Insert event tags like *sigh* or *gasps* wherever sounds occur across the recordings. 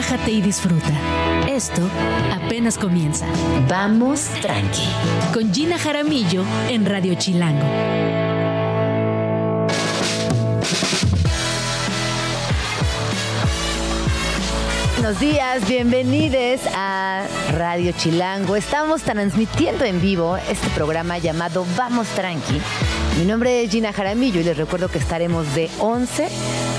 relájate y disfruta. Esto apenas comienza. Vamos tranqui. Con Gina Jaramillo en Radio Chilango. Buenos días, bienvenidos a Radio Chilango. Estamos transmitiendo en vivo este programa llamado Vamos Tranqui. Mi nombre es Gina Jaramillo y les recuerdo que estaremos de 11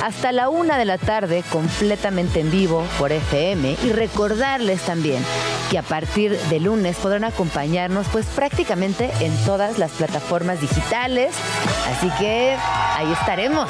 hasta la 1 de la tarde completamente en vivo por FM y recordarles también que a partir de lunes podrán acompañarnos pues prácticamente en todas las plataformas digitales. Así que ahí estaremos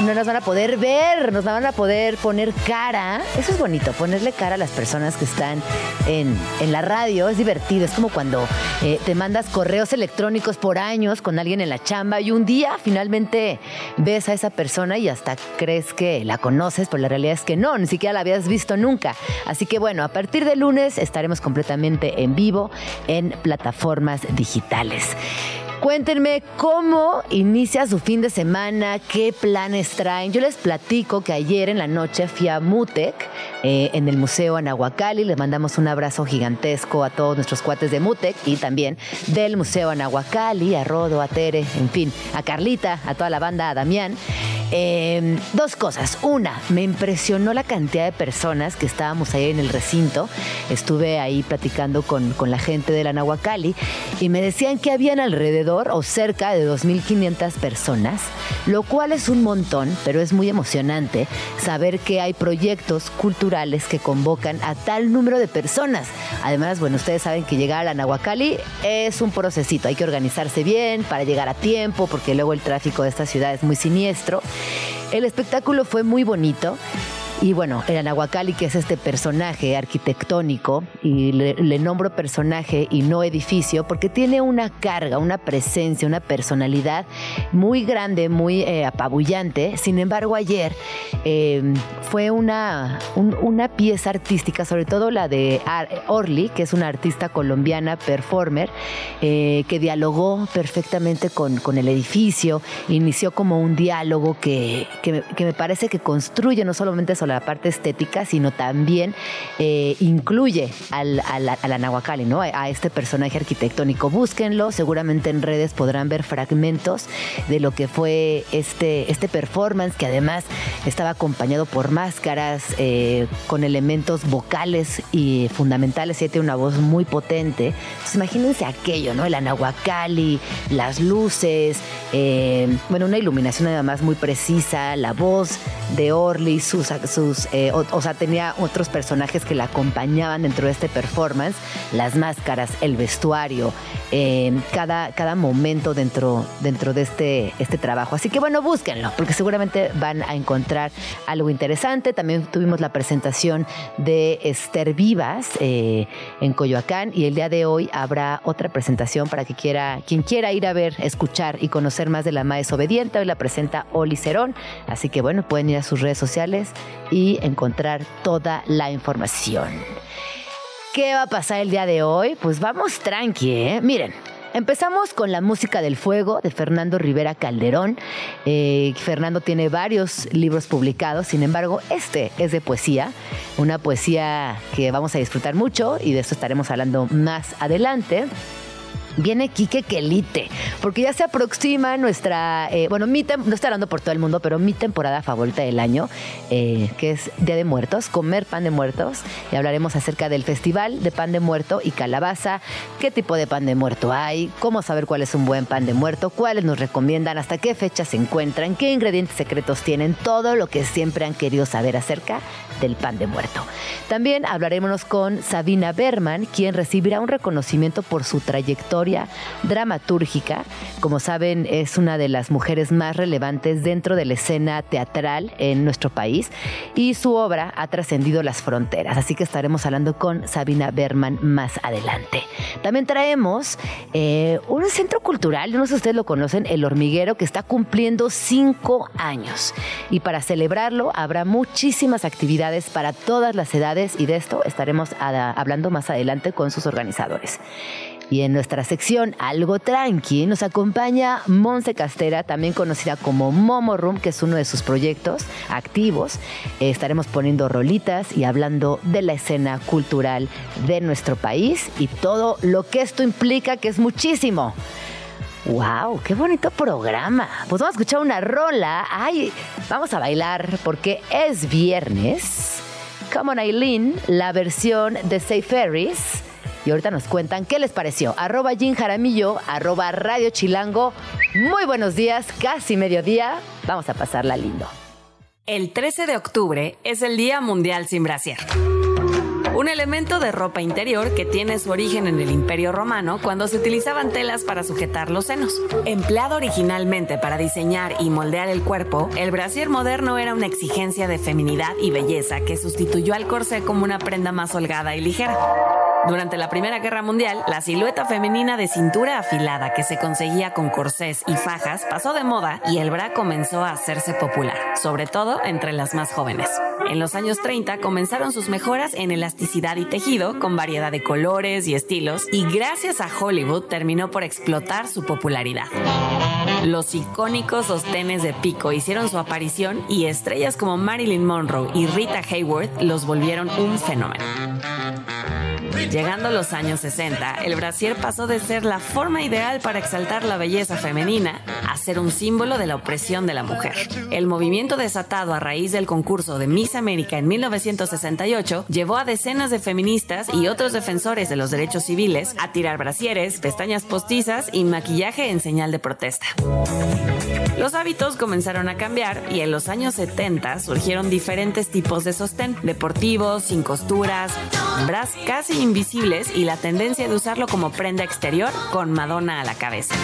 no nos van a poder ver, nos van a poder poner cara. Eso es bonito, ponerle cara a las personas que están en, la radio. Es divertido, es como cuando eh, te mandas correos electrónicos por años con alguien en la chamba y un día finalmente ves a esa persona y hasta crees que la conoces, pero la realidad es que no, ni siquiera la habías visto nunca. Así que bueno, a partir de lunes estaremos completamente en vivo en plataformas digitales. Cuéntenme cómo inicia su fin de semana, qué planes traen. Yo les platico que ayer en la noche fui a Mutec, eh, en el Museo Anahuacali. Les mandamos un abrazo gigantesco a todos nuestros cuates de Mutec y también del Museo Anahuacali, a Rodo, a Tere, en fin, a Carlita, a toda la banda, a Damián. Em, dos cosas. Una, me impresionó la cantidad de personas que estábamos ahí en el recinto. Estuve ahí platicando con, con la gente de la Nahuacali y me decían que habían alrededor o cerca de 2.500 personas, lo cual es un montón, pero es muy emocionante saber que hay proyectos culturales que convocan a tal número de personas. Además, bueno, ustedes saben que llegar a Nahuacali es un procesito. Hay que organizarse bien para llegar a tiempo, porque luego el tráfico de esta ciudad es muy siniestro. El espectáculo fue muy bonito y bueno, el Anahuacali, que es este personaje arquitectónico, y le, nombro personaje y no edificio, porque tiene una carga, una presencia, una personalidad muy grande, muy eh, apabullante. Sin embargo, ayer em, fue una, una pieza artística, sobre todo la de Orly, que es una artista colombiana, performer, eh, que dialogó perfectamente con, con, el edificio, inició como un diálogo que, que, que me parece que construye no solamente la parte estética, sino también eh, incluye al, a la Nahuacali, ¿no? A, este personaje arquitectónico. Búsquenlo, seguramente en redes podrán ver fragmentos de lo que fue este, este performance, que además estaba acompañado por máscaras, eh, con elementos vocales y fundamentales, y tiene una voz muy potente. Entonces imagínense aquello, ¿no? El Anahuacali, las luces, eh, bueno, una iluminación además muy precisa, la voz de Orly, sus, sus eh, o, sea, tenía otros personajes que la acompañaban dentro de este performance, las máscaras, el vestuario, eh, cada, cada momento dentro, dentro de este, este trabajo. Así que bueno, búsquenlo, porque seguramente van a encontrar algo interesante. También tuvimos la presentación de Esther Vivas eh, en Coyoacán y el día de hoy habrá otra presentación para que quiera, quien quiera ir a ver, escuchar y conocer más de la Maes Obediente. Hoy la presenta Oli Cerón, así que bueno, pueden ir a sus redes sociales y encontrar toda la información. ¿Qué va a pasar el día de hoy? Pues vamos tranqui, ¿eh? Miren, Empezamos con la música del fuego de Fernando Rivera Calderón. Eh, Fernando tiene varios libros publicados, sin embargo, este es de poesía, una poesía que vamos a disfrutar mucho y de eso estaremos hablando más adelante viene Quique Quelite, porque ya se aproxima nuestra, eh, bueno, mi no estoy hablando por todo el mundo, pero mi temporada favorita del año, eh, que es Día de Muertos, comer pan de muertos, y hablaremos acerca del festival de pan de muerto y calabaza, qué tipo de pan de muerto hay, cómo saber cuál es un buen pan de muerto, cuáles nos recomiendan, hasta qué fechas se encuentran, qué ingredientes secretos tienen, todo lo que siempre han querido saber acerca del pan de muerto. También hablaremos con Sabina Berman, quien recibirá un reconocimiento por su trayectoria dramatúrgica. Como saben, es una de las mujeres más relevantes dentro de la escena teatral en nuestro país y su obra ha trascendido las fronteras. Así que estaremos hablando con Sabina Berman más adelante. También traemos eh, un centro cultural, no sé si ustedes lo conocen, El Hormiguero, que está cumpliendo cinco años. Y para celebrarlo habrá muchísimas actividades para todas las edades y de esto estaremos hablando más adelante con sus organizadores. Y en nuestra sección Algo Tranqui nos acompaña Monse Castera, también conocida como Momo Room, que es uno de sus proyectos activos. Estaremos poniendo rolitas y hablando de la escena cultural de nuestro país y todo lo que esto implica, que es muchísimo. ¡Wow! ¡Qué bonito programa! Pues vamos a escuchar una rola. ¡Ay! Vamos a bailar porque es viernes. Come on Eileen, la versión de Say Ferris. Y ahorita nos cuentan qué les pareció. Arroba Jim Jaramillo, arroba Radio Chilango. Muy buenos días, casi mediodía. Vamos a pasarla lindo. El 13 de octubre es el Día Mundial sin Brasier un elemento de ropa interior que tiene su origen en el Imperio Romano cuando se utilizaban telas para sujetar los senos. Empleado originalmente para diseñar y moldear el cuerpo, el brasier moderno era una exigencia de feminidad y belleza que sustituyó al corsé como una prenda más holgada y ligera. Durante la Primera Guerra Mundial, la silueta femenina de cintura afilada que se conseguía con corsés y fajas pasó de moda y el bra comenzó a hacerse popular, sobre todo entre las más jóvenes. En los años 30 comenzaron sus mejoras en elasticidad y tejido, con variedad de colores y estilos, y gracias a Hollywood terminó por explotar su popularidad. Los icónicos sostenes de pico hicieron su aparición y estrellas como Marilyn Monroe y Rita Hayworth los volvieron un fenómeno. Llegando a los años 60, el brasier pasó de ser la forma ideal para exaltar la belleza femenina a ser un símbolo de la opresión de la mujer. El movimiento desatado a raíz del concurso de Miss América en 1968 llevó a decenas de feministas y otros defensores de los derechos civiles a tirar brasieres, pestañas postizas y maquillaje en señal de protesta. Los hábitos comenzaron a cambiar y en los años 70 surgieron diferentes tipos de sostén, deportivos, sin costuras, bras casi invisibles y la tendencia de usarlo como prenda exterior con Madonna a la cabeza.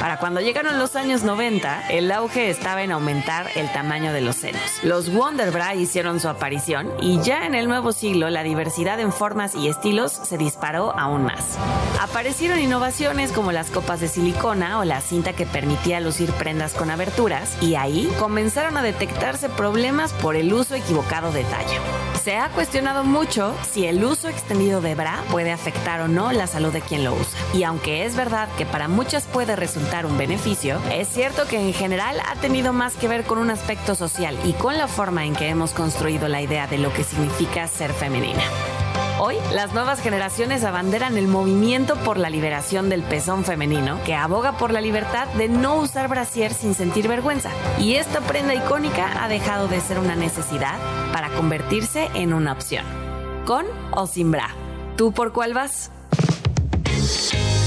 Para cuando llegaron los años 90, el auge estaba en aumentar el tamaño de los senos. Los Wonder Bra hicieron su aparición y ya en el nuevo siglo la diversidad en formas y estilos se disparó aún más. Aparecieron innovaciones como las copas de silicona o la cinta que permitía lucir prendas con aberturas y ahí comenzaron a detectarse problemas por el uso equivocado de tallo. Se ha cuestionado mucho si el uso extendido de bra puede afectar o no la salud de quien lo usa. Y aunque es verdad que para muchas puede resultar un beneficio, es cierto que en general ha tenido más que ver con un aspecto social y con la forma en que hemos construido la idea de lo que significa ser femenina. Hoy, las nuevas generaciones abanderan el movimiento por la liberación del pezón femenino, que aboga por la libertad de no usar brasier sin sentir vergüenza. Y esta prenda icónica ha dejado de ser una necesidad para convertirse en una opción. ¿Con o sin bra? ¿Tú por cuál vas?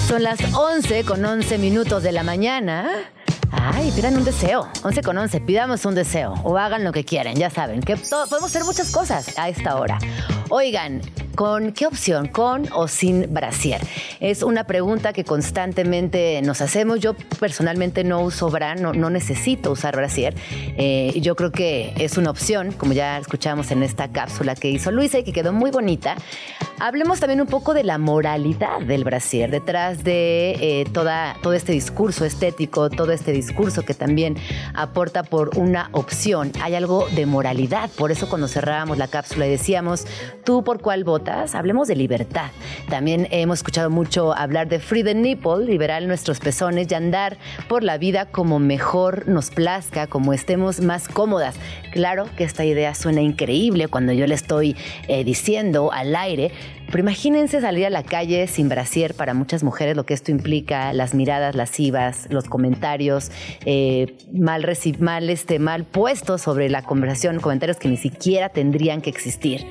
Son las 11 con 11 minutos de la mañana. Ay, pidan un deseo. 11 con 11, pidamos un deseo. O hagan lo que quieran, ya saben. Que podemos hacer muchas cosas a esta hora. Oigan, ¿Con qué opción? ¿Con o sin brasier? Es una pregunta que constantemente nos hacemos. Yo personalmente no uso bra, no, necesito usar brasier. Eh, yo creo que es una opción, como ya escuchamos en esta cápsula que hizo Luisa y que quedó muy bonita. Hablemos también un poco de la moralidad del brasier, detrás de eh, toda, todo este discurso estético, todo este discurso que también aporta por una opción. Hay algo de moralidad, por eso cuando cerrábamos la cápsula y decíamos, ¿tú por cuál votas? Hablemos de libertad. También hemos escuchado mucho hablar de free the nipple, liberar nuestros pezones y andar por la vida como mejor nos plazca, como estemos más cómodas. Claro que esta idea suena increíble cuando yo le estoy eh, diciendo al aire, pero imagínense salir a la calle sin brasier para muchas mujeres, lo que esto implica, las miradas lascivas, los comentarios eh, mal, mal, este, mal puestos sobre la conversación, comentarios que ni siquiera tendrían que existir.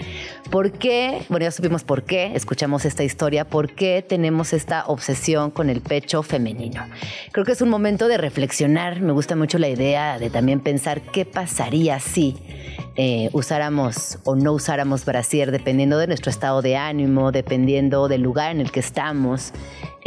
¿Por qué? Bueno, ya supimos por qué, escuchamos esta historia, por qué tenemos esta obsesión con el pecho femenino. Creo que es un momento de reflexionar, me gusta mucho la idea de también pensar qué pasaría si eh, usáramos o no usáramos brasier dependiendo de nuestro estado de ánimo, dependiendo del lugar en el que estamos.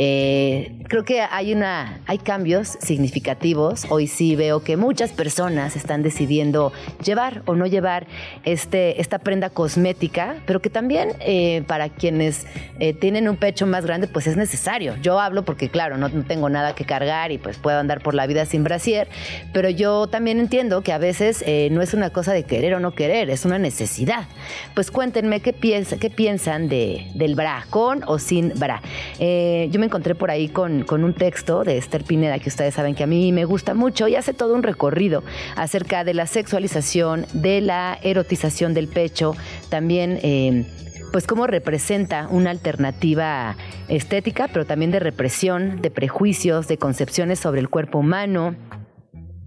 Eh, creo que hay una, hay cambios significativos. Hoy sí veo que muchas personas están decidiendo llevar o no llevar este, esta prenda cosmética, pero que también eh, para quienes eh, tienen un pecho más grande, pues es necesario. Yo hablo porque, claro, no, no tengo nada que cargar y pues puedo andar por la vida sin brasier, pero yo también entiendo que a veces no es una cosa de querer o no querer, es una necesidad. Pues cuéntenme qué, piensa, qué piensan de, del bra, con o sin bra. yo me encontré por ahí con, con un texto de Esther Pineda, que ustedes saben que a mí me gusta mucho, y hace todo un recorrido acerca de la sexualización, de la erotización del pecho, también... Eh, pues cómo representa una alternativa estética, pero también de represión, de prejuicios, de concepciones sobre el cuerpo humano,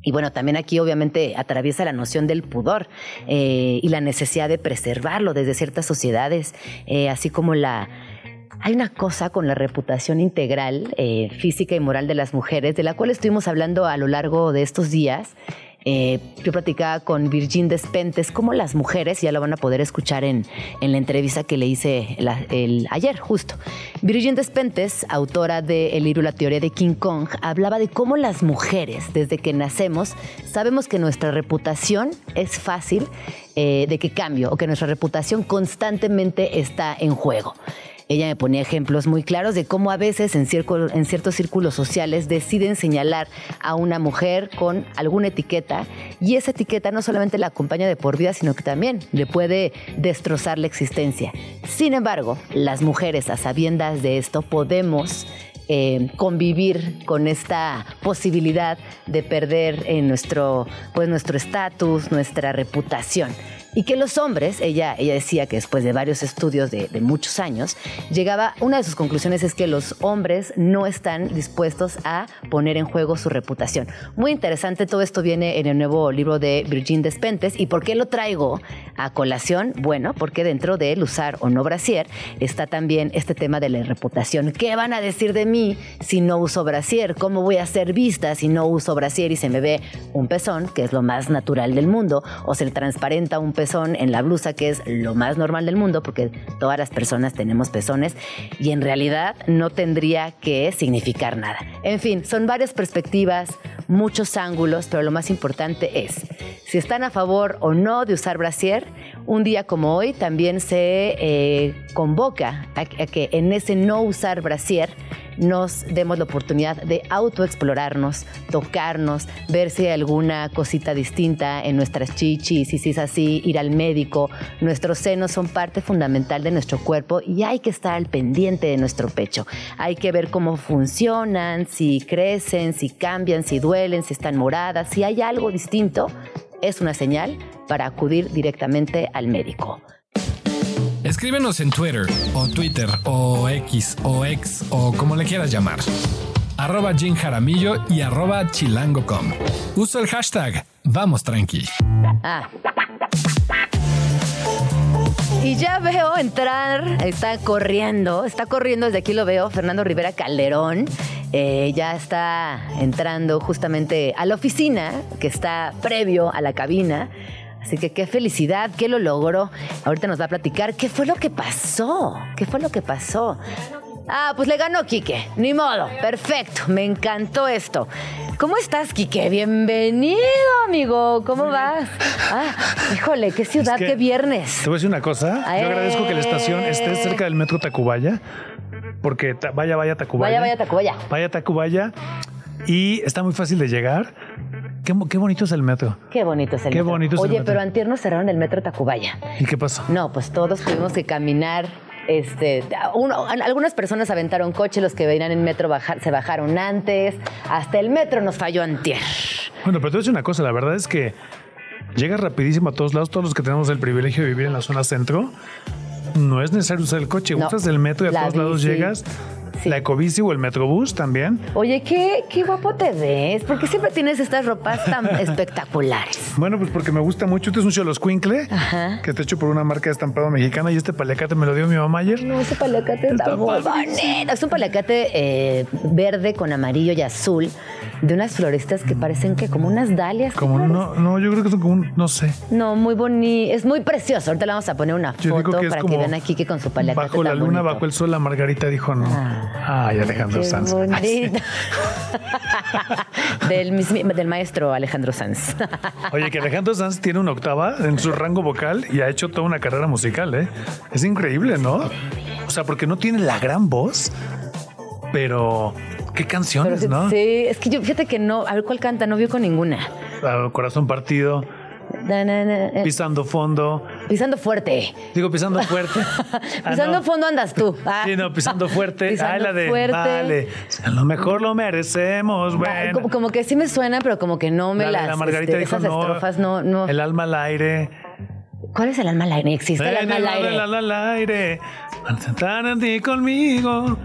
y bueno, también aquí obviamente atraviesa la noción del pudor eh, y la necesidad de preservarlo desde ciertas sociedades, eh, así como la, hay una cosa con la reputación integral, eh, física y moral de las mujeres, de la cual estuvimos hablando a lo largo de estos días. Eh, yo platicaba con Virgin Despentes cómo las mujeres, ya lo van a poder escuchar en, la entrevista que le hice el, ayer justo. Virgin Despentes, autora de El libro La teoría de King Kong, hablaba de cómo las mujeres, desde que nacemos, sabemos que nuestra reputación es fácil eh, de que cambie o que nuestra reputación constantemente está en juego. Ella me ponía ejemplos muy claros de cómo a veces en, ciertos círculos sociales deciden señalar a una mujer con alguna etiqueta y esa etiqueta no solamente la acompaña de por vida, sino que también le puede destrozar la existencia. Sin embargo, las mujeres a sabiendas de esto podemos eh, convivir con esta posibilidad de perder en nuestro pues nuestro estatus, nuestra reputación y que los hombres, ella, ella decía que después de varios estudios de, muchos años, llegaba, una de sus conclusiones es que los hombres no están dispuestos a poner en juego su reputación. Muy interesante, todo esto viene en el nuevo libro de Virgin Despentes. ¿Y por qué lo traigo a colación? Bueno, porque dentro de el usar o no brasier está también este tema de la reputación. ¿Qué van a decir de mí si no uso brasier? ¿Cómo voy a ser vista si no uso brasier y se me ve un pezón, que es lo más natural del mundo, o se le transparenta un pezón pezón en la blusa, que es lo más normal del mundo, porque todas las personas tenemos pezones, y en realidad no tendría que significar nada. En fin, son varias perspectivas, muchos ángulos, pero lo más importante es si están a favor o no de usar brasier. Un día como hoy también se eh, convoca a que en ese no usar brasier nos demos la oportunidad de autoexplorarnos, tocarnos, ver si hay alguna cosita distinta en nuestras chichis y si es así, ir al médico. Nuestros senos son parte fundamental de nuestro cuerpo y hay que estar al pendiente de nuestro pecho. Hay que ver cómo funcionan, si crecen, si cambian, si duelen, si están moradas, si hay algo distinto, es una señal para acudir directamente al médico. Escríbenos en Twitter o Twitter o X o X o como le quieras llamar. Arroba Jim Jaramillo y arroba chilango.com. Uso el hashtag Vamos Tranqui. Ah. Y ya veo entrar, está corriendo, está corriendo, desde aquí lo veo, Fernando Rivera Calderón. Eh, ya está entrando justamente a la oficina, que está previo a la cabina. Así que qué felicidad, que lo logró. Ahorita nos va a platicar qué fue lo que pasó. ¿Qué fue lo que pasó? Ah, pues le ganó Quique. Ni modo. Perfecto. Me encantó esto. ¿Cómo estás, Quique? Bienvenido, amigo. ¿Cómo vas? Ah, híjole, qué ciudad, qué viernes. Te voy a decir una cosa. Yo agradezco que la estación esté cerca del metro Tacubaya. Porque vaya, vaya Tacubaya. Vaya, vaya Tacubaya. Vaya Tacubaya. Y está muy fácil de llegar. Qué, bonito es el metro. Qué bonito es el qué metro. bonito es Oye, el metro. pero antier nos cerraron el metro Tacubaya. ¿Y qué pasó? No, pues todos tuvimos que caminar. Este, uno, algunas personas aventaron coche, los que venían en metro se bajaron antes. Hasta el metro nos falló antier. Bueno, pero te voy a decir una cosa, la verdad es que llega rapidísimo a todos lados, todos los que tenemos el privilegio de vivir en la zona centro. No es necesario usar el coche, usas el metro y a todos lados llegas la Ecobici o el Metrobús también. Oye, qué, qué guapo te ves. ¿Por qué siempre tienes estas ropas tan *laughs* espectaculares? Bueno, pues porque me gusta mucho. Este es un Choloscuincle que está hecho por una marca de estampado mexicana y este paliacate me lo dio mi mamá ayer. No, ese paliacate está, muy bonito. Es un paliacate eh, verde con amarillo y azul de unas florestas que parecen que como unas dalias. Como no, no, yo creo que son como un, no sé. No, muy bonito, es muy precioso. Ahorita le vamos a poner una foto para que vean aquí que con su paliacate Bajo la luna, bajo el sol, la Margarita dijo no. Ah, Ay, Alejandro Sanz. *laughs* del, del maestro Alejandro Sanz. *laughs* Oye, que Alejandro Sanz tiene una octava en su rango vocal y ha hecho toda una carrera musical, ¿eh? Es increíble, ¿no? O sea, porque no tiene la gran voz, pero qué canciones, ¿no? Sí, es que yo fíjate que no, a ver cuál canta, no vio con ninguna. Corazón partido. Pisando fondo. Pisando fuerte. Digo, pisando fuerte. *laughs* pisando ah, fondo andas tú. Ah. Sí, no, pisando fuerte. *laughs* ah, la de. Fuerte. Vale. A lo mejor lo merecemos, bueno. Como, que sí me suena, pero como que no me las. La Margarita este, dijo, no, estrofas no, no. El alma al aire. ¿Cuál es el alma al aire? ¿Existe el alma al aire? El alma al aire. Al en ti conmigo.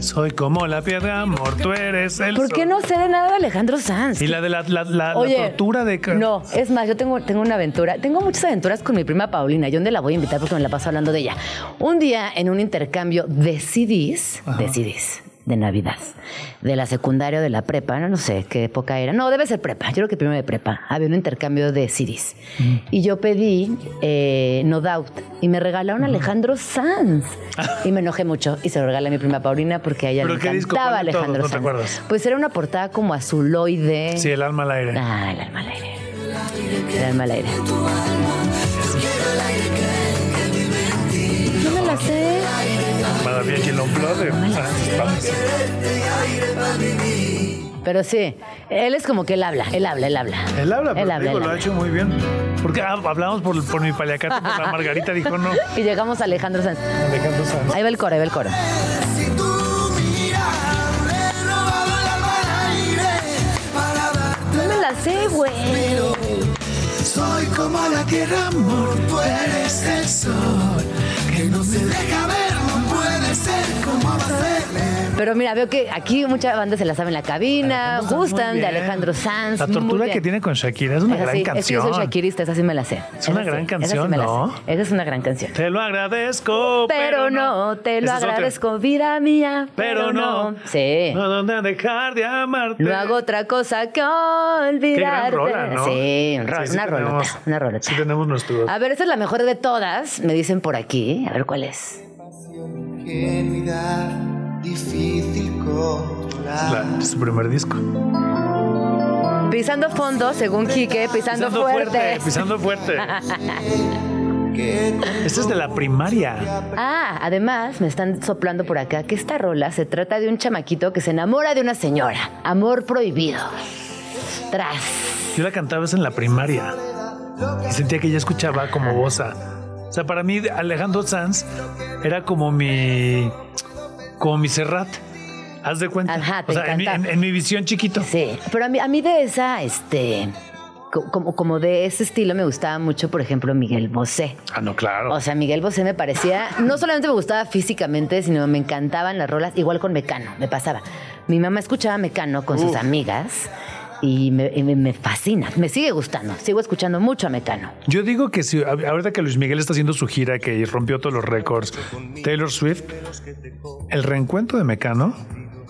Soy como la piedra, amor, tú eres el ¿Por qué no sé de nada de Alejandro Sanz? Y la de la, la, tortura de... No, es más, yo tengo, tengo una aventura. Tengo muchas aventuras con mi prima Paulina. Yo dónde la voy a invitar porque me la paso hablando de ella. Un día en un intercambio de CDs, de CDs, de Navidad, de la secundaria o de la prepa, no, sé qué época era. No, debe ser prepa, yo creo que primero de prepa. Había un intercambio de CDs. Y yo pedí eh, No Doubt y me regalaron Alejandro Sanz. *laughs* y me enojé mucho y se lo regalé a mi prima Paulina porque a ella le encantaba Alejandro Sanz. ¿No te acuerdas? Pues era una portada como azuloide. Sí, el alma al aire. Ah, el alma al aire. El alma al aire. No me la sé. Pero sí, él es como que él habla, él habla, él habla. Él habla, pero él habla, lo ha hecho muy bien. Porque ah, hablamos por, por mi paliacate, por la Margarita dijo no. *laughs* Y llegamos a Alejandro Sanz. Alejandro Sanz. Ahí va el coro, ahí va el coro. No me la sé, güey. Soy como la tierra, amor, tú eres el sol que no se deja ver, Pero mira, veo que aquí muchas bandas se la saben en la cabina, gustan de Alejandro Sanz. La tortura que tiene con Shakira es una gran canción. Es que yo soy shakirista, esa sí me la sé. Es una gran canción, ¿no? Esa es una gran canción. Te lo agradezco, pero, no, te lo agradezco, vida mía, pero, no. Sí. No dónde dejar de amarte. No hago otra cosa que olvidarte. ¿no? Sí, una rolota, una rolota. Sí tenemos nuestro. A ver, esa es la mejor de todas, me dicen por aquí. A ver cuál es. Difícil controlar. su primer disco. Pisando fondo, según Quique, pisando, fuerte. Pisando fuerte. *laughs* Esta es de la primaria. Ah, además me están soplando por acá que esta rola se trata de un chamaquito que se enamora de una señora. Amor prohibido. Tras. Yo la cantaba en la primaria y sentía que ella escuchaba como bosa. O sea, para mí Alejandro Sanz era como mi como mi Serrat. Haz de cuenta. Ajá, te o sea, en mi, visión chiquito. Sí, pero a mí, a mí de esa, este, como, como de ese estilo me gustaba mucho, por ejemplo, Miguel Bosé. Ah, no, claro. O sea, Miguel Bosé me parecía, no solamente me gustaba físicamente, sino me encantaban las rolas, igual con Mecano, me pasaba. Mi mamá escuchaba Mecano con sus amigas y me, fascina, me sigue gustando, sigo escuchando mucho a Mecano. Yo digo que si ahorita que Luis Miguel está haciendo su gira que rompió todos los récords, Taylor Swift, el reencuentro de Mecano,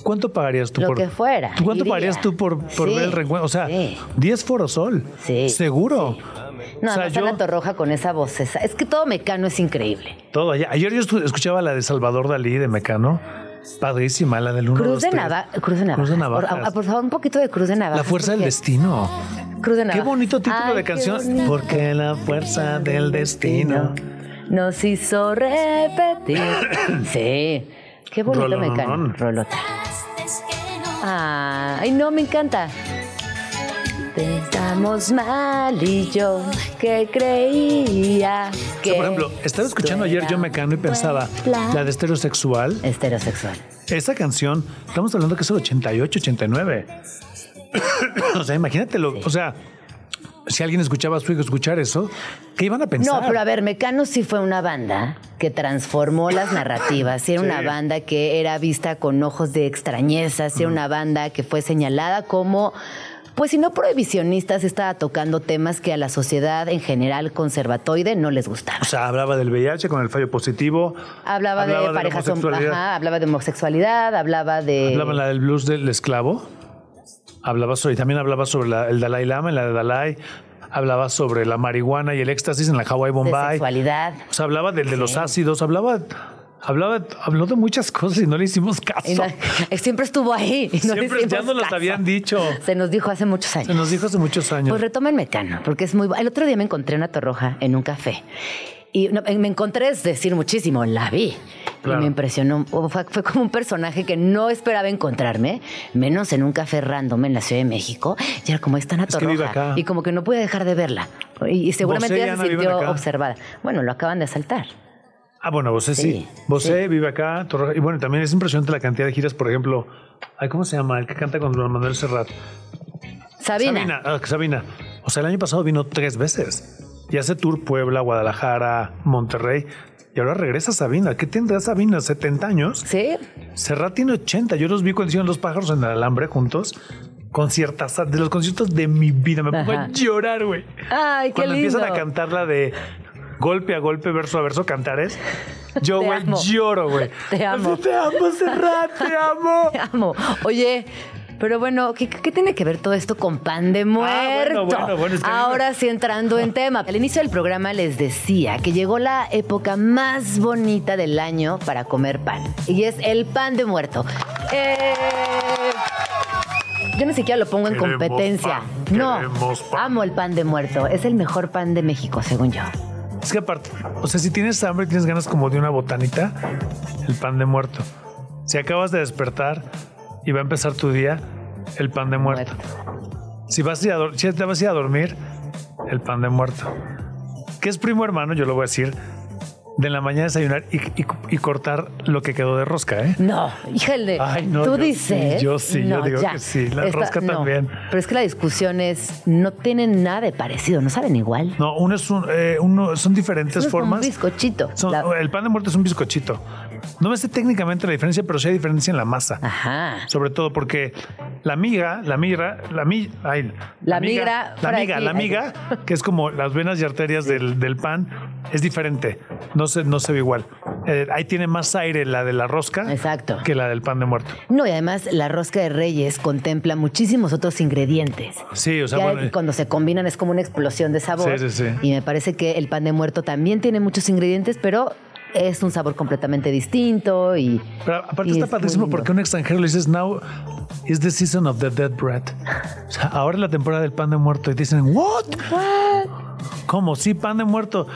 ¿cuánto pagarías tú Lo por que fuera? ¿Cuánto pagarías tú por, ver el reencuentro? O sea, 10 Forosol. Sí. Seguro. No, o sea, yo, Torroja con esa voz. Es que todo Mecano es increíble. Todo. Ayer yo escuchaba la de Salvador Dalí de Mecano Padrísima, la del 1, Cruz, de Nava Cruz de Navajas. Por, favor, un poquito de Cruz de Navajas. La fuerza del destino. Cruz de Qué bonito título de canción. Porque la fuerza del destino nos hizo repetir. *coughs* sí. Qué bonito me encanta. Rolota. Ay, no, me encanta. Pensamos mal y yo que creía que. por ejemplo, estaba escuchando ayer Yo Mecano y pensaba, la de estereosexual. Estereosexual. Esa canción, estamos hablando que es el 88, 89. o sea, imagínatelo. O sea, si alguien escuchaba a su hijo escuchar eso, ¿qué iban a pensar? No, pero a ver, Mecano sí fue una banda que transformó las *coughs* narrativas. Sí era una banda que era vista con ojos de extrañeza. Sí era una banda que fue señalada como pues si no prohibicionistas, estaba tocando temas que a la sociedad en general conservatoide no les gustaba. O sea, hablaba del VIH con el fallo positivo. Hablaba, de, parejas ajá, hablaba de homosexualidad, hablaba de. ¿Hablaba la del blues del esclavo? Hablaba sobre, y también hablaba sobre la- el Dalai Lama, en la de Dalai. Hablaba sobre la marihuana y el éxtasis en la Hawaii De Bombay. sexualidad. O sea, hablaba del de los ácidos, hablaba, hablaba, habló de muchas cosas y no le hicimos caso. No- *laughs* siempre estuvo ahí. y no Siempre ya nos las habían dicho. Se nos dijo hace muchos años. Se nos dijo hace muchos años. Pues retomen Mecano, porque es muy El otro día me encontré una torroja en un café. Y me encontré, es decir, muchísimo, la vi. Claro. Y me impresionó. Fue, fue como un personaje que no esperaba encontrarme, menos en un café random en la Ciudad de México. Y era como esta una Es que. Y como que no pude dejar de verla. Y, y seguramente ella se sintió observada. Bueno, lo acaban de asaltar. Ah, bueno, Bosé sí. Sí, Bosé vive acá. Torroja- Y bueno, también es impresionante la cantidad de giras, por ejemplo. Ay, ¿Cómo se llama? El que canta con Don Manuel Serrat. Sabina. Sabina. ah, Sabina. O sea, el año pasado vino tres veces. Y hace tour Puebla, Guadalajara, Monterrey. Y ahora regresa Sabina. ¿Qué tendrá Sabina? ¿70 años? Sí. Serrat tiene 80. Yo los vi cuando hicieron Los Pájaros en el Alambre juntos. Conciertas, de los conciertos de mi vida. Me pongo a llorar, güey. Ay, qué Cuando lindo. empiezan a cantar la de golpe a golpe, verso a verso, cantares. Yo, güey, lloro, güey. Te amo. Te amo, Serrat, te amo. *laughs* Te amo. Oye, pero bueno, ¿qué, qué tiene que ver todo esto con pan de muerto? Ah, bueno, bueno, es que Ahora sí entrando en tema. Al inicio del programa les decía que llegó la época más bonita del año para comer pan. Y es el pan de muerto. Eh, yo ni siquiera lo pongo en Queremos competencia. pan, no, amo el pan de muerto. Es el mejor pan de México, según yo. Es que aparte, o sea, si tienes hambre, tienes ganas como de una botanita, el pan de muerto. Si acabas de despertar y va a empezar tu día, el pan de muerto. Si vas a ir a, dor- si te vas a ir a dormir, el pan de muerto. Que es primo hermano, yo lo voy a decir, de la mañana desayunar y, y- y cortar lo que quedó de rosca, ¿eh? No, híjole. Ay, no, Tú yo dices. sí, yo sí, yo digo que sí, la rosca también. Pero es que la discusión es, no tienen nada de parecido, no saben igual. No, uno es un, eh, uno, son diferentes formas. Un bizcochito. Son- La- El pan de muerto es un bizcochito. No me sé técnicamente la diferencia, pero sí hay diferencia en la masa. Ajá. Sobre todo porque la miga, la migra, la mi, ay, La migra, la miga, aquí. la miga, que es como las venas y arterias del, del pan, es diferente. No se, no se ve igual. Eh, ahí tiene más aire la de la rosca Exacto. que la del pan de muerto. No, y además la rosca de reyes contempla muchísimos otros ingredientes. Sí, o sea, Ya bueno, eh, cuando se combinan es como una explosión de sabor. Sí, sí, sí. Y me parece que el pan de muerto también tiene muchos ingredientes, pero es un sabor completamente distinto y... pero aparte y está es padrísimo porque a un extranjero le dices, now is the season of the dead bread. O sea, ahora es la temporada del pan de muerto y dicen, what? ¿Cómo? Sí, pan de muerto.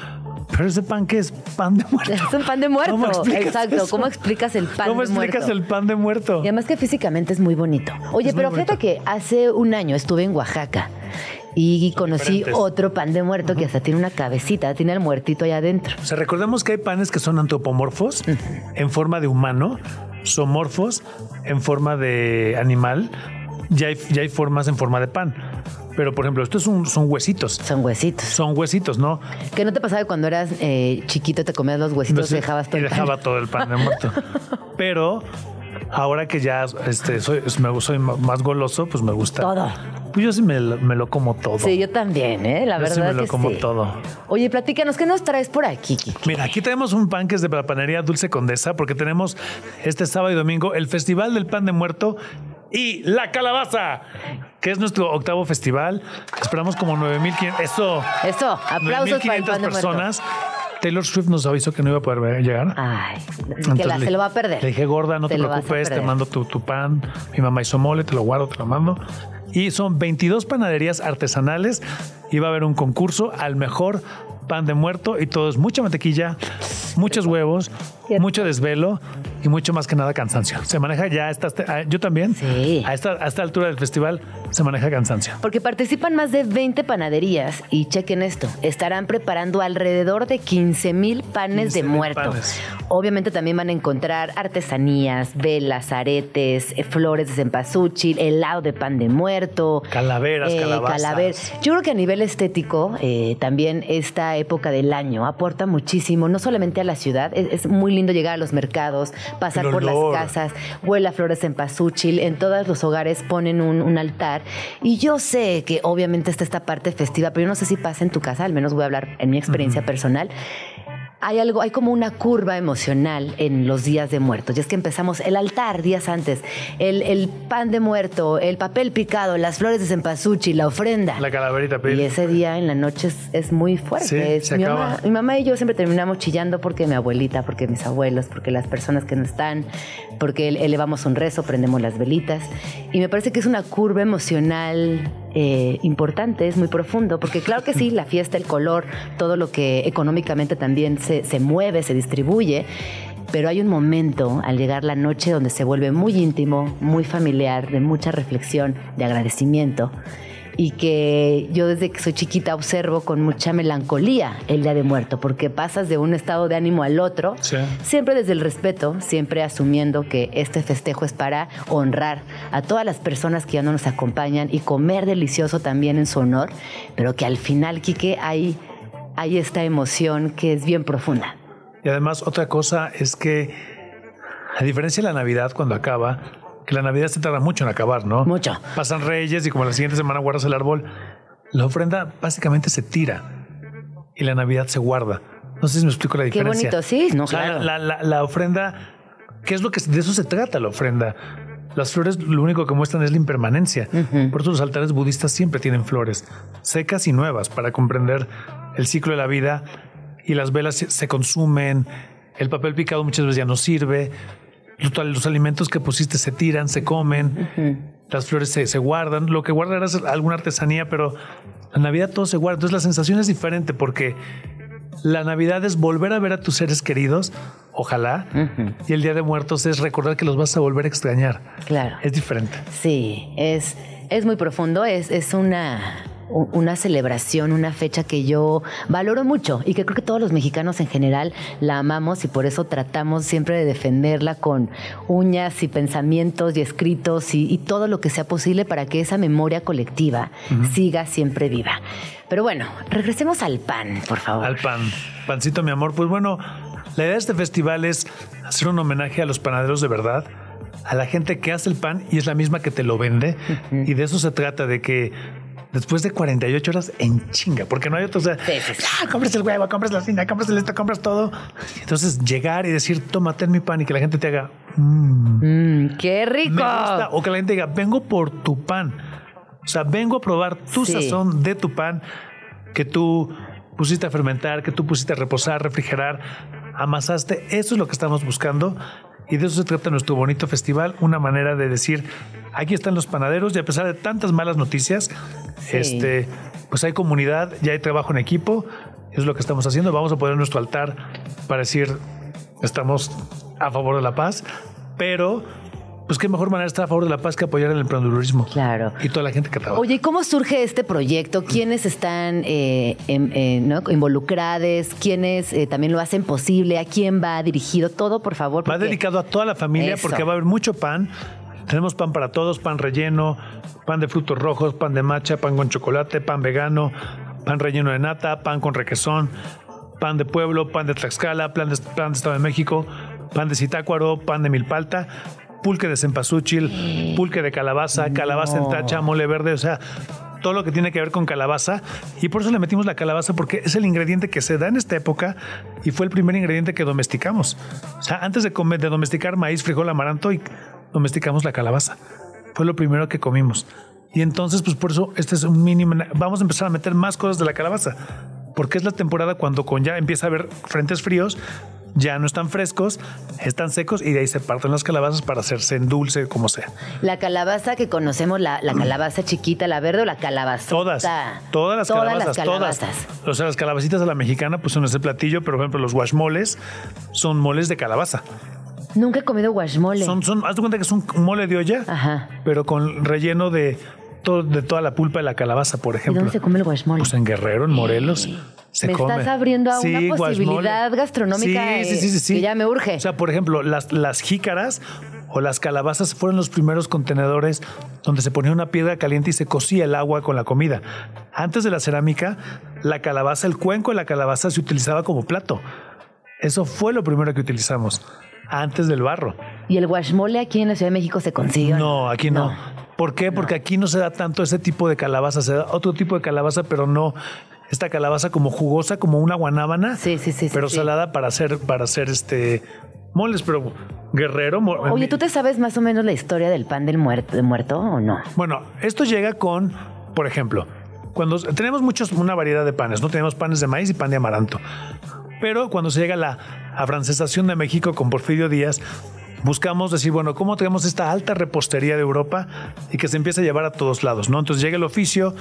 Pero ese pan que es pan de muerto. *laughs* Es un pan de muerto. ¿Cómo explicas Exacto. eso? ¿Cómo explicas el pan ¿Cómo de muerto? explicas el pan de muerto? Y además que físicamente es muy bonito. Oye, Es pero fíjate que hace un año estuve en Oaxaca y conocí Diferentes. otro pan de muerto que hasta tiene una cabecita, tiene el muertito allá adentro. O sea, recordemos que hay panes que son antropomorfos en forma de humano, somorfos en forma de animal, ya hay, ya hay formas en forma de pan. Pero, por ejemplo, estos son, son huesitos. Son huesitos. Son huesitos, ¿no? ¿Que no te pasaba que cuando eras eh, chiquito te comías los huesitos y dejabas todo y el pan? dejaba todo el pan de muerto. *laughs* Pero ahora que ya este, soy, soy más goloso, pues me gusta. Todo. Pues yo sí me, lo- me lo como todo. Sí, yo también, ¿eh? La Yo sí verdad me lo que como sí. todo. Oye, platícanos, ¿qué nos traes por aquí, Kiki? Mira, aquí tenemos un pan que es de la panería Dulce Condesa, porque tenemos este sábado y domingo el Festival del Pan de Muerto y La Calabaza, que es nuestro octavo festival. Esperamos como 9.500. Eso. Eso, aplausos para el 9.500 pan de muerto. personas. Taylor Swift nos avisó que no iba a poder llegar. Ay, que la- le- se lo va a perder. Le dije, gorda, no Te preocupes, te mando tu, tu pan. Mi mamá hizo mole, te lo guardo, te lo mando. Y son 22 panaderías artesanales. Y va a haber un concurso al mejor pan de muerto y todo es mucha mantequilla, muchos huevos, mucho desvelo y mucho más que nada cansancio. Se maneja ya, esta, yo también, Sí. a, esta, a esta altura del festival se maneja cansancio. Porque participan más de 20 panaderías y chequen esto, estarán preparando alrededor de 15 mil panes de 15,000 muerto. panes. Obviamente también van a encontrar artesanías, velas, aretes, eh, flores de cempasúchil, helado de pan de muerto. eh, Calaveras, calabazas. calaver- Yo creo que a nivel estético eh, también esta época del año aporta muchísimo, no solamente a la ciudad, es, es muy lindo llegar a los mercados, pasar por las casas, huele a flores en pazúchil, en todos los hogares ponen un, un altar. Y yo sé que obviamente está esta parte festiva, pero yo no sé si pasa en tu casa, al menos voy a hablar en mi experiencia personal. Hay algo, hay como una curva emocional en los días de muertos. Y es que empezamos el altar días antes, el, pan de muerto, el papel picado, las flores de cempasúchil, la ofrenda. La calaverita Y ese día en la noche es, muy fuerte. mi, Mamá, mi mamá y yo siempre terminamos chillando porque mi abuelita, porque mis abuelos, porque las personas que no están, porque elevamos un rezo, prendemos las velitas. Y me parece que es una curva emocional eh, importante, es muy profundo, porque claro que sí, la fiesta, el color, todo lo que económicamente también se, se mueve, se distribuye, pero hay un momento al llegar la noche donde se vuelve muy íntimo, muy familiar, de mucha reflexión, de agradecimiento y que yo desde que soy chiquita observo con mucha melancolía el Día de Muerto, porque pasas de un estado de ánimo al otro, siempre desde el respeto, siempre asumiendo que este festejo es para honrar a todas las personas que ya no nos acompañan y comer delicioso también en su honor, pero que al final, Quique, hay, hay esta emoción que es bien profunda. Y además otra cosa es que, a diferencia de la Navidad cuando acaba, que la Navidad se tarda mucho en acabar, ¿no? Mucho. Pasan reyes y como la siguiente semana guardas el árbol. La ofrenda básicamente se tira y la Navidad se guarda. No sé si me explico la diferencia. Qué bonito, sí, no, claro. La, ofrenda, ¿qué es lo que de eso se trata la ofrenda? Las flores lo único que muestran es la impermanencia. Por eso los altares budistas siempre tienen flores, secas y nuevas, para comprender el ciclo de la vida. Y las velas se consumen, el papel picado muchas veces ya no sirve, los, alimentos que pusiste se tiran, se comen, las flores se, guardan. Lo que guardan es alguna artesanía, pero la Navidad todo se guarda. Entonces la sensación es diferente porque la Navidad es volver a ver a tus seres queridos, ojalá, y el Día de Muertos es recordar que los vas a volver a extrañar. Claro. Es diferente. Sí, es, es muy profundo, es, es una una celebración, una fecha que yo valoro mucho y que creo que todos los mexicanos en general la amamos y por eso tratamos siempre de defenderla con uñas y pensamientos y escritos y, todo lo que sea posible para que esa memoria colectiva siga siempre viva. Pero bueno, regresemos al pan, por favor. Al pan. Pancito, mi amor. Pues bueno, la idea de este festival es hacer un homenaje a los panaderos de verdad a la gente que hace el pan y es la misma que te lo vende. Y de eso se trata, de que después de 48 horas en chinga, porque no hay otro. O sea, ah, compras el huevo, compras la cina, compras el esto, compras todo. Entonces llegar y decir, tómate en mi pan y que la gente te haga, mmm, qué rico. O que la gente diga, vengo por tu pan. O sea, vengo a probar tu sazón de tu pan que tú pusiste a fermentar, que tú pusiste a reposar, refrigerar, amasaste. Eso es lo que estamos buscando. Y de eso se trata nuestro bonito festival, una manera de decir, aquí están los panaderos y a pesar de tantas malas noticias, este, pues hay comunidad, ya hay trabajo en equipo, es lo que estamos haciendo. Vamos a poner nuestro altar para decir, estamos a favor de la paz, pero pues qué mejor manera estar a favor de la paz que apoyar el emprendedurismo. Claro. Y toda la gente que trabaja. Oye, ¿cómo surge este proyecto? ¿Quiénes están eh, eh, involucrados? ¿Quiénes eh, también lo hacen posible? ¿A quién va dirigido? Todo, por favor. Va dedicado a toda la familia porque va a haber mucho pan. Tenemos pan para todos, pan relleno, pan de frutos rojos, pan de macha, pan con chocolate, pan vegano, pan relleno de nata, pan con requesón, pan de pueblo, pan de Tlaxcala, pan de, pan de Estado de México, pan de Zitácuaro, pan de milpalta, pulque de cempasúchil, pulque de calabaza, calabaza en tacha, mole verde, o sea, todo lo que tiene que ver con calabaza. Y por eso le metimos la calabaza, porque es el ingrediente que se da en esta época y fue el primer ingrediente que domesticamos. O sea, antes de, comer, de domesticar maíz, frijol, amaranto, y domesticamos la calabaza. Fue lo primero que comimos. Y entonces, pues por eso, este es un mínimo. Vamos a empezar a meter más cosas de la calabaza porque es la temporada cuando con ya empieza a haber frentes fríos, ya no están frescos, están secos y de ahí se parten las calabazas para hacerse en dulce, como sea. La calabaza que conocemos, la, calabaza chiquita, la verde o la calabaza. Todas, todas las calabazas, todas. O sea, las calabacitas a la mexicana, pues son ese platillo, pero por ejemplo los guashmoles son moles de calabaza. Nunca he comido guashmole. Son, son, haz de cuenta que es un mole de olla, pero con relleno de de toda la pulpa de la calabaza, por ejemplo. ¿Y dónde se come el guashmole? Pues en Guerrero, en Morelos. *gasps* Se me estás abriendo a una posibilidad gastronómica sí, sí, sí, que ya me urge. O sea, por ejemplo, las, las jícaras o las calabazas fueron los primeros contenedores donde se ponía una piedra caliente y se cocía el agua con la comida. Antes de la cerámica, la calabaza, el cuenco de la calabaza se utilizaba como plato. Eso fue lo primero que utilizamos antes del barro. ¿Y el guashmole aquí en la Ciudad de México se consigue? No, aquí no. ¿Por qué? Porque aquí no se da tanto ese tipo de calabaza, se da otro tipo de calabaza, pero no esta calabaza como jugosa, como una guanábana, Sí, sí, sí, pero salada para hacer, para hacer este moles, pero guerrero. mo- Oye, ¿tú te sabes más o menos la historia del pan del muerto, de muerto o no? Bueno, esto llega con, por ejemplo, cuando tenemos muchos, una variedad de panes, no tenemos panes de maíz y pan de amaranto. Pero cuando se llega a la afrancesación de México con Porfirio Díaz, buscamos decir, bueno, ¿cómo tenemos esta alta repostería de Europa y que se empieza a llevar a todos lados? ¿no? Entonces llega el oficio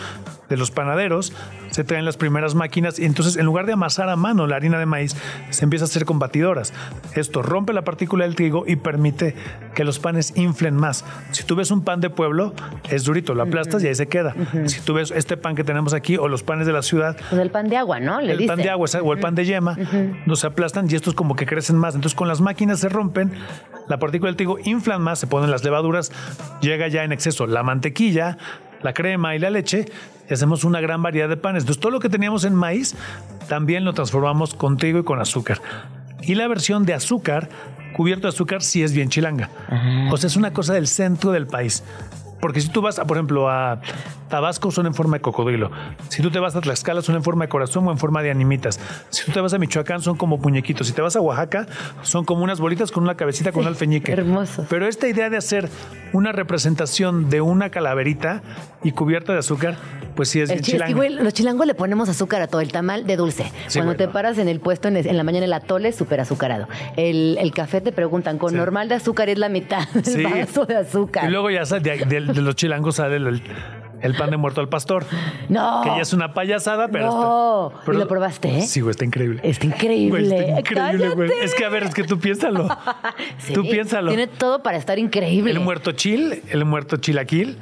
de los panaderos, se traen las primeras máquinas y entonces en lugar de amasar a mano la harina de maíz, se empieza a hacer con batidoras. Esto rompe la partícula del trigo y permite que los panes inflen más. Si tú ves un pan de pueblo, es durito, lo aplastas y ahí se queda. Si tú ves este pan que tenemos aquí o los panes de la ciudad, Con el pan de agua, ¿no? Le el pan de agua o el pan de yema, no se aplastan y estos como que crecen más. Entonces con las máquinas se rompen, la partícula del trigo inflan más, se ponen las levaduras, llega ya en exceso la mantequilla, la crema y la leche y hacemos una gran variedad de panes. Entonces todo lo que teníamos en maíz también lo transformamos con trigo y con azúcar. Y la versión de azúcar, cubierto de azúcar, sí es bien chilanga. O sea, es una cosa del centro del país. Porque si tú vas, a, por ejemplo, a Tabasco son en forma de cocodrilo. Si tú te vas a Tlaxcala son en forma de corazón o en forma de animitas. Si tú te vas a Michoacán son como muñequitos. Si te vas a Oaxaca son como unas bolitas con una cabecita con un alfeñique. hermosos. Pero esta idea de hacer una representación de una calaverita y cubierta de azúcar, pues sí es bien chi- es que, güey, los chilangos le ponemos azúcar a todo, el tamal de dulce. Sí, Cuando te paras en el puesto en, la mañana el atole es súper azucarado. El, el café te preguntan, con Sí. normal de azúcar es la mitad del Sí. vaso de azúcar. Y luego ya de- de los chilangos sale el, el pan de muerto al pastor. no. Que ya es una payasada, pero. No. está- pero- ¿Y lo probaste? Sí, güey, está increíble. Está increíble. Güey, está increíble, güey. Es que, a ver, es que tú piénsalo. *laughs* Sí, Tú piénsalo. Tiene todo para estar increíble. El muerto chil, el muerto chilaquil.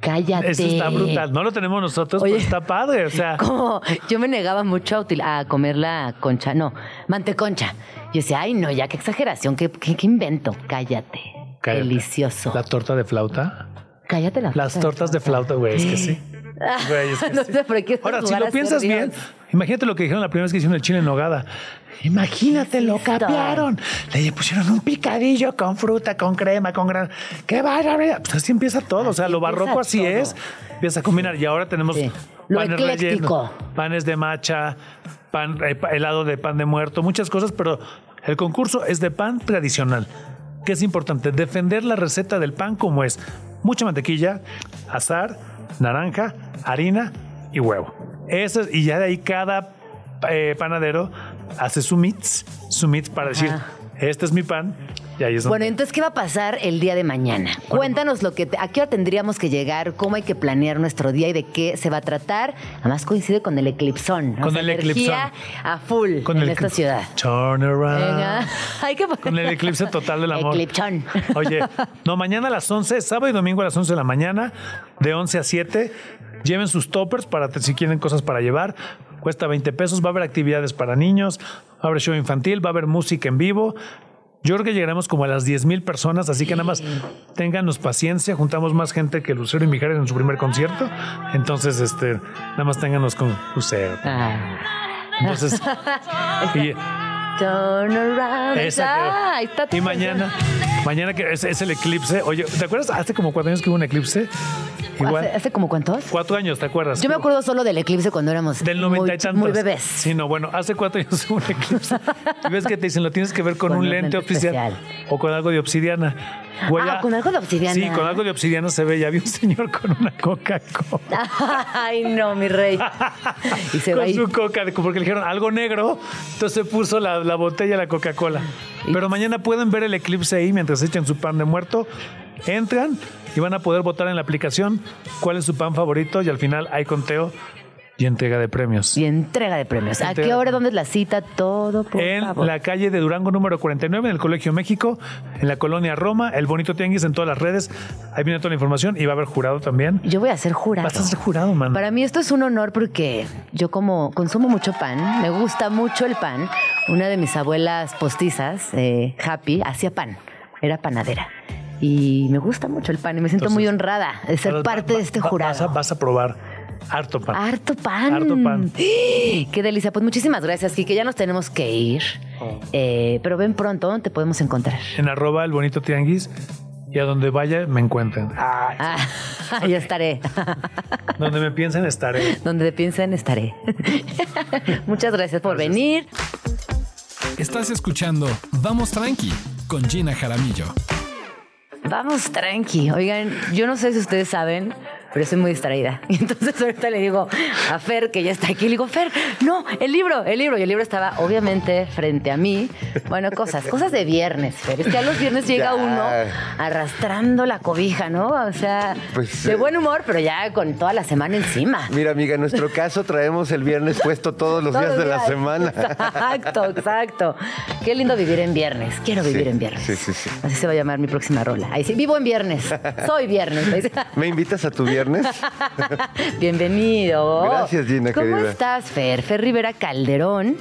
Cállate. Eso está brutal. No lo tenemos nosotros, Oye. pero está padre. O sea, Como yo me negaba mucho a, util- a comer la concha, no, manteconcha. Yo decía, ay, no, ya qué exageración, qué, qué- qué invento. Cállate. cállate. Delicioso. La torta de flauta. Cállate la Las tortas de flauta, güey, es que sí. *laughs* Güey, es que No sí. sé por qué Ahora, si lo piensas bien, imagínate lo que dijeron la primera vez que hicieron el chile en nogada. Imagínate, lo capearon. Le pusieron un picadillo con fruta, con crema, con gran. ¡Qué barbaridad! Pues así empieza todo. o sea, lo barroco así todo. es. Empieza a combinar. Y ahora tenemos Sí. Lo panes ecléctico. panes de macha, pan, eh, helado de pan de muerto, muchas cosas, pero el concurso es de pan tradicional. Que es importante defender la receta del pan como es mucha mantequilla, azar, naranja, harina y huevo. Eso es- y ya de ahí cada eh, panadero hace su mix, su mix para decir, este es mi pan y ahí es Bueno, entonces, ¿qué va a pasar el día de mañana? Cuéntanos lo que te- a qué hora tendríamos que llegar, cómo hay que planear nuestro día y de qué se va a tratar. Además coincide con el eclipsón. ¿no? Con O sea, el energía a full con en el esta ciudad. Turn around. Venga, *laughs* hay que Con el eclipse total del amor. Eclipsón. *laughs* Oye, no, mañana a las 11, sábado y domingo a las 11 de la mañana, de 11 a 7. Lleven sus toppers para si quieren cosas para llevar. Cuesta 20 pesos. Va a haber actividades para niños, va a haber show infantil, va a haber música en vivo. Yo creo que llegaremos como a las 10 mil personas, así que nada más ténganos paciencia. Juntamos más gente que Lucero y Mijares en su primer concierto. Entonces, este, nada más ténganos con Lucero. Ah. Entonces, *laughs* y- Turn around. esa Ah, ahí está y mañana, mañana que es, es el eclipse. Oye, ¿te acuerdas? Hace como cuatro años que hubo un eclipse. Igual. ¿Hace, hace como cuántos? Cuatro años, ¿te acuerdas? Yo me acuerdo solo del eclipse cuando éramos Del 90 muy, y tantos. muy bebés. Sí, no, bueno, hace cuatro años hubo un eclipse. y ves que te dicen, lo tienes que ver con, Con un un lente oficial o con algo de obsidiana. Güey, Ah, con algo de obsidiana. Sí, con algo de obsidiana se ve. Ya vi un señor con una Coca-Cola. *laughs* Ay, no, mi rey. *laughs* Y se va con ahí. su coca, porque le dijeron algo negro, entonces puso la, la botella la Coca-Cola. Pero mañana pueden ver el eclipse ahí mientras echan su pan de muerto. Entran y van a poder votar en la aplicación cuál es su pan favorito y al final hay conteo y entrega de premios. Y entrega de premios. ¿A Entrega qué hora? ¿Dónde es la cita? Todo, por en favor. la calle de Durango número 49 en el Colegio México, en la colonia Roma, el bonito tianguis en todas las redes. Ahí viene toda la información y va a haber jurado también. Yo voy a ser jurado. Vas a ser jurado, man. Para mí esto es un honor porque yo como consumo mucho pan, me gusta mucho el pan. Una de mis abuelas postizas, eh, Happy, hacía pan, era panadera. Y me gusta mucho el pan y me siento Entonces, muy honrada de ser parte va- de este jurado. Vas a, vas a probar harto pan. Harto pan. Harto pan. *gasps* Qué delicia. Pues muchísimas gracias, Kike. Ya nos tenemos que ir. Oh. Eh, pero ven pronto, ¿dónde te podemos encontrar? En arroba el bonito tianguis Y a donde vaya me encuentren. Ah, *laughs* ya estaré. *laughs* donde me piensen estaré. Donde piensen estaré. *laughs* Muchas gracias por venir. Estás escuchando Vamos Tranqui con Gina Jaramillo. Vamos tranqui. Oigan, yo no sé si ustedes saben, pero estoy muy distraída. *laughs* Y entonces ahorita le digo a Fer, que ya está aquí, le digo, Fer, no, el libro, el libro. Y el libro estaba obviamente frente a mí. Bueno, cosas, cosas de viernes, Fer. Es que a los viernes llega uno arrastrando la cobija, ¿no? O sea, pues, de eh, buen humor, pero ya con toda la semana encima. Mira, amiga, en nuestro caso traemos el viernes puesto todos los días de la semana. Exacto, exacto. Qué lindo vivir en viernes. Quiero vivir en viernes. Sí, sí, sí. Así se va a llamar mi próxima rola. Ahí sí, vivo en viernes. Soy viernes. *laughs* ¿Me invitas a tu viernes? *laughs* Bienvenido. Gracias, Gina, ¿Cómo estás, Fer? Fer Rivera Calderón,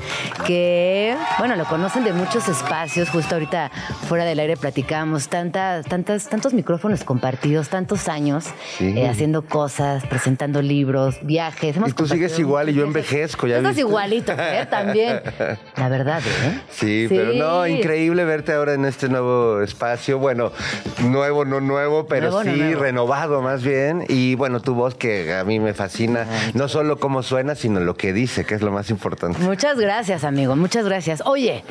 que, bueno, lo conocen de muchos espacios. Justo ahorita fuera del aire platicamos tantas, tantas, tantos micrófonos compartidos, tantos años eh, haciendo cosas, presentando libros, viajes. y tú sigues igual y yo envejezco, ya Estás igualito, Fer, también. *laughs* La verdad, ¿eh? Sí, pero no, increíble verte ahora en este nuevo espacio. Bueno, nuevo, no nuevo, pero sí renovado más bien. Y y bueno, tu voz que a mí me fascina, no solo cómo suena, sino lo que dice, que es lo más importante. Muchas gracias, amigo, muchas gracias. Oye,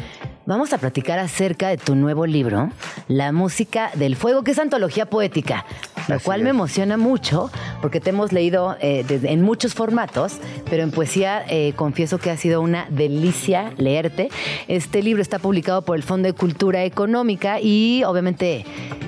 vamos a platicar acerca de tu nuevo libro, La música del fuego, que es antología poética, lo cual me emociona mucho porque te hemos leído eh, en muchos formatos, pero en poesía eh, confieso que ha sido una delicia leerte. Este libro está publicado por el Fondo de Cultura Económica y obviamente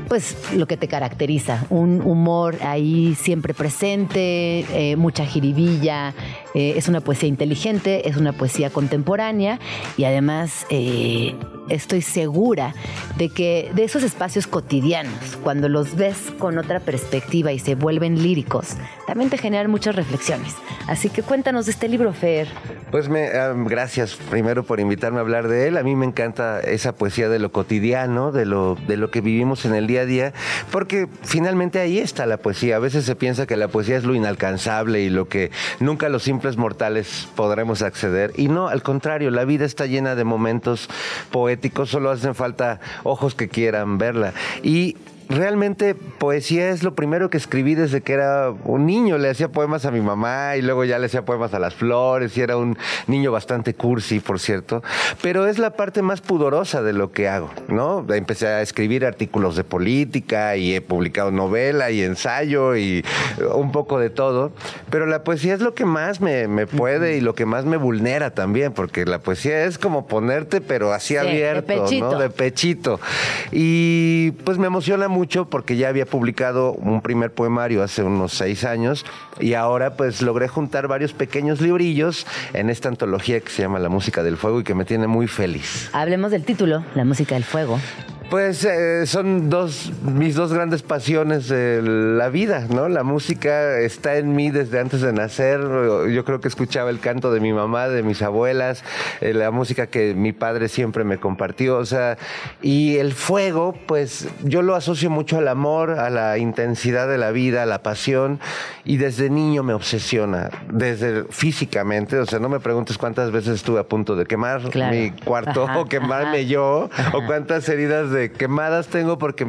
pues lo que te caracteriza, un humor ahí siempre presente, eh, mucha jiribilla, eh, es una poesía inteligente, es una poesía contemporánea y además eh, estoy segura de que de esos espacios cotidianos, cuando los ves con otra perspectiva y se vuelven líricos, también te generan muchas reflexiones. Así que cuéntanos de este libro, Fer. Pues me, gracias primero por invitarme a hablar de él. A mí me encanta esa poesía de lo cotidiano, de lo, de lo que vivimos en el día a día, porque finalmente ahí está la poesía. A veces se piensa que la poesía es lo inalcanzable y lo que nunca los mortales podremos acceder. Y no, al contrario, la vida está llena de momentos poéticos, solo hacen falta ojos que quieran verla. Y realmente poesía es lo primero que escribí desde que era un niño. Le hacía poemas a mi mamá y luego ya le hacía poemas a las flores y era un niño bastante cursi, por cierto. Pero es la parte más pudorosa de lo que hago, ¿no? Empecé a escribir artículos de política y he publicado novela y ensayo y un poco de todo. Pero la poesía es lo que más me, puede y lo que más me vulnera también, porque la poesía es como ponerte, pero así abierto, ¿no? De pechito. Y pues me emociona mucho porque ya había publicado un primer poemario hace unos seis años y ahora pues logré juntar varios pequeños librillos en esta antología que se llama La Música del Fuego y que me tiene muy feliz. Hablemos del título, La Música del Fuego. Pues eh, son dos, mis dos grandes pasiones de la vida, ¿no? La música está en mí desde antes de nacer. Yo creo que escuchaba el canto de mi mamá, de mis abuelas, eh, la música que mi padre siempre me compartió, o sea, y el fuego, pues yo lo asocio mucho al amor, a la intensidad de la vida, a la pasión, y desde niño me obsesiona, desde físicamente, o sea, no me preguntes cuántas veces estuve a punto de quemar mi cuarto *laughs* o quemarme yo, o cuántas heridas de quemadas tengo porque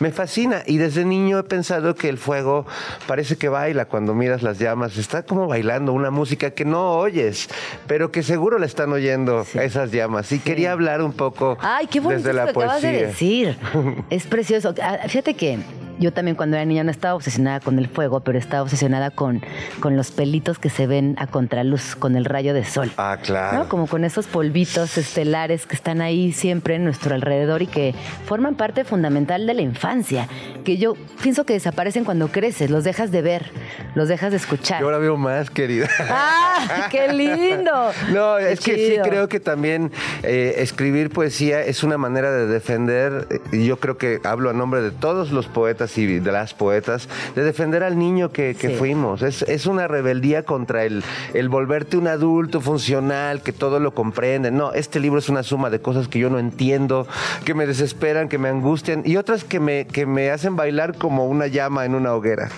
me fascina. Y desde niño he pensado que el fuego parece que baila cuando miras las llamas. Está como bailando una música que no oyes, pero que seguro la están oyendo esas llamas. Y quería hablar un poco Ay, qué desde la poesía. Acabas de decir. *laughs* es precioso. Ah, fíjate que yo también cuando era niña no estaba obsesionada con el fuego, pero estaba obsesionada con, con los pelitos que se ven a contraluz, con el rayo de sol. Ah, claro. Como con esos polvitos estelares que están ahí siempre en nuestro alrededor y que forman parte fundamental de la infancia, que yo pienso que desaparecen cuando creces, los dejas de ver, los dejas de escuchar. Yo ahora veo más, querida. ¡Ah, qué lindo! *laughs* No, es que sí creo que también eh, escribir poesía es una manera de defender, y yo creo que hablo a nombre de todos los poetas y de las poetas, de defender al niño que, fuimos. Es, es, una rebeldía contra el, el volverte un adulto funcional, que todo lo comprende. No, este libro es una suma de cosas que yo no entiendo, que me desesperan, que me angustian y otras que me, que me hacen bailar como una llama en una hoguera.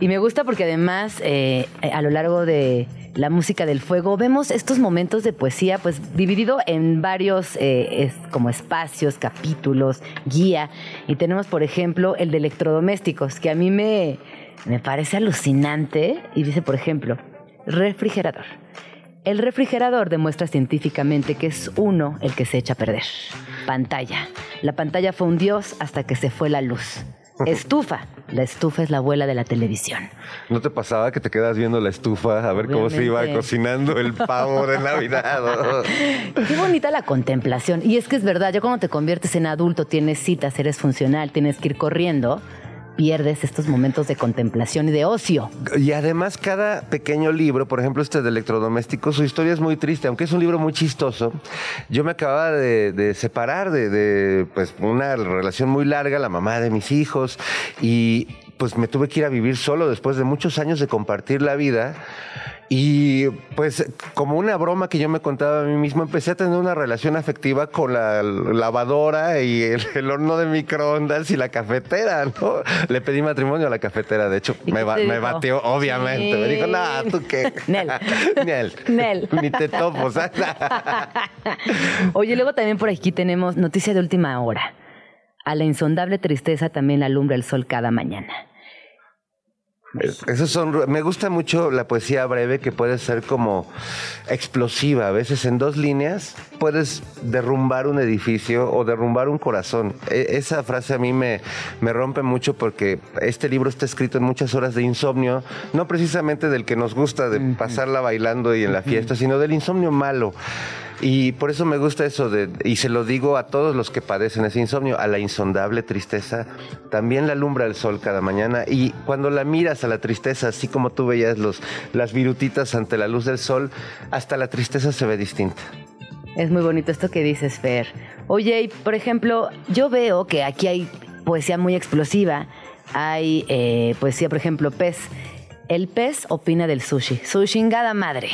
Y me gusta porque además eh, a lo largo de la música del fuego, vemos estos momentos de poesía, pues dividido en varios eh, como espacios, capítulos, guía. Y tenemos, por ejemplo, el de electrodomésticos, que a mí me, me parece alucinante. Y dice, por ejemplo, refrigerador. El refrigerador demuestra científicamente que es uno el que se echa a perder. Pantalla. La pantalla fue un dios hasta que se fue la luz. Estufa. La estufa es la abuela de la televisión. ¿No te pasaba que te quedas viendo la estufa a ver cómo se iba cocinando el pavo de Navidad? *laughs* Qué bonita la contemplación. Y es que es verdad, ya cuando te conviertes en adulto, tienes citas, eres funcional, tienes que ir corriendo pierdes estos momentos de contemplación y de ocio. Y además cada pequeño libro, por ejemplo este de electrodomésticos, su historia es muy triste, aunque es un libro muy chistoso. Yo me acababa de, separar de, de, pues, una relación muy larga, la mamá de mis hijos, y pues me tuve que ir a vivir solo después de muchos años de compartir la vida. Y pues como una broma que yo me contaba a mí mismo, empecé a tener una relación afectiva con la lavadora y el, horno de microondas y la cafetera, ¿no? Le pedí matrimonio a la cafetera, de hecho, me, me, batió, obviamente. Me dijo, nada, ¿tú qué? Nel. *laughs* Nel. Nel. Ni te topo, *laughs* Oye, luego también por aquí tenemos noticia de última hora. A la insondable tristeza también alumbra el sol cada mañana. Esos son, me gusta mucho la poesía breve que puede ser como explosiva. A veces en dos líneas puedes derrumbar un edificio o derrumbar un corazón. E, esa frase a mí me, me rompe mucho porque este libro está escrito en muchas horas de insomnio, no precisamente del que nos gusta de pasarla bailando y en la fiesta, sino del insomnio malo. Y por eso me gusta eso, de, y se lo digo a todos los que padecen ese insomnio, a la insondable tristeza, también la alumbra el sol cada mañana. Y cuando la miras a la tristeza, así como tú veías los, las virutitas ante la luz del sol, hasta la tristeza se ve distinta. Es muy bonito esto que dices, Fer. Oye, por ejemplo, yo veo que aquí hay poesía muy explosiva. Hay eh, poesía, por ejemplo, pez. El pez opina del sushi. Su chingada madre.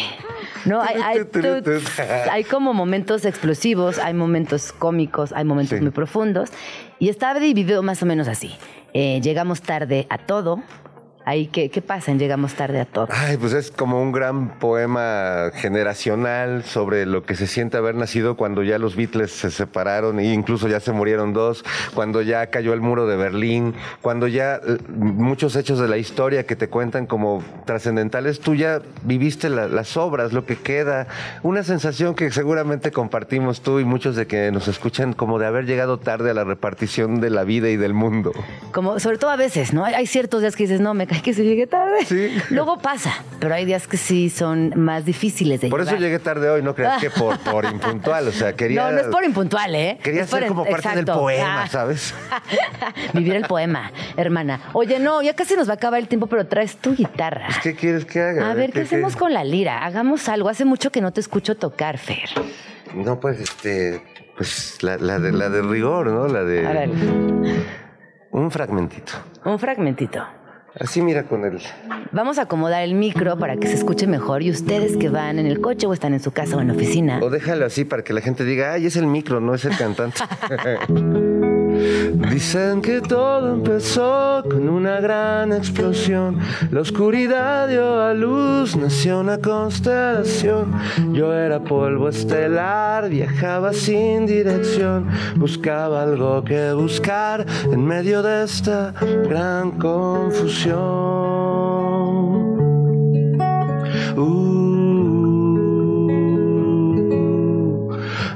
¿no? Hay, *laughs* hay, como momentos explosivos, hay momentos cómicos, hay momentos muy profundos. Y estaba dividido más o menos así. Eh, llegamos tarde a todo, ahí qué, qué pasa en Llegamos tarde a todo? Ay, pues es como un gran poema generacional sobre lo que se siente haber nacido cuando ya los Beatles se separaron e incluso ya se murieron dos, cuando ya cayó el muro de Berlín, cuando ya eh, muchos hechos de la historia que te cuentan como trascendentales, tú ya viviste las obras, lo que queda, una sensación que seguramente compartimos tú y muchos de que nos escuchan como de haber llegado tarde a la repartición de la vida y del mundo. Como sobre todo a veces, ¿no? Hay ciertos días que dices, no, me que se llegue tarde. Sí. Luego pasa, pero hay días que sí son más difíciles de Por eso llegué tarde hoy, no creas que por, por *laughs* impuntual, o sea, quería... No, no es por impuntual, ¿eh? Quería ser como parte del poema, ah. ¿sabes? *laughs* Vivir el poema, hermana. Oye, no, ya casi nos va a acabar el tiempo, pero traes tu guitarra. Pues, ¿Qué quieres que haga? A ver, ¿qué, hacemos con la lira? Hagamos algo. Hace mucho que no te escucho tocar, Fer. No, pues, este... Pues la, la de, la de rigor, ¿no? La de... A ver. Un fragmentito. Un fragmentito. Así mira con él. Vamos a acomodar el micro para que se escuche mejor y ustedes que van en el coche o están en su casa o en la oficina. O déjalo así para que la gente diga, ay, es el micro, no es el cantante. *laughs* Dicen que todo empezó con una gran explosión. La oscuridad dio a luz, nació una constelación. Yo era polvo estelar, viajaba sin dirección. Buscaba algo que buscar en medio de esta gran confusión. Uh.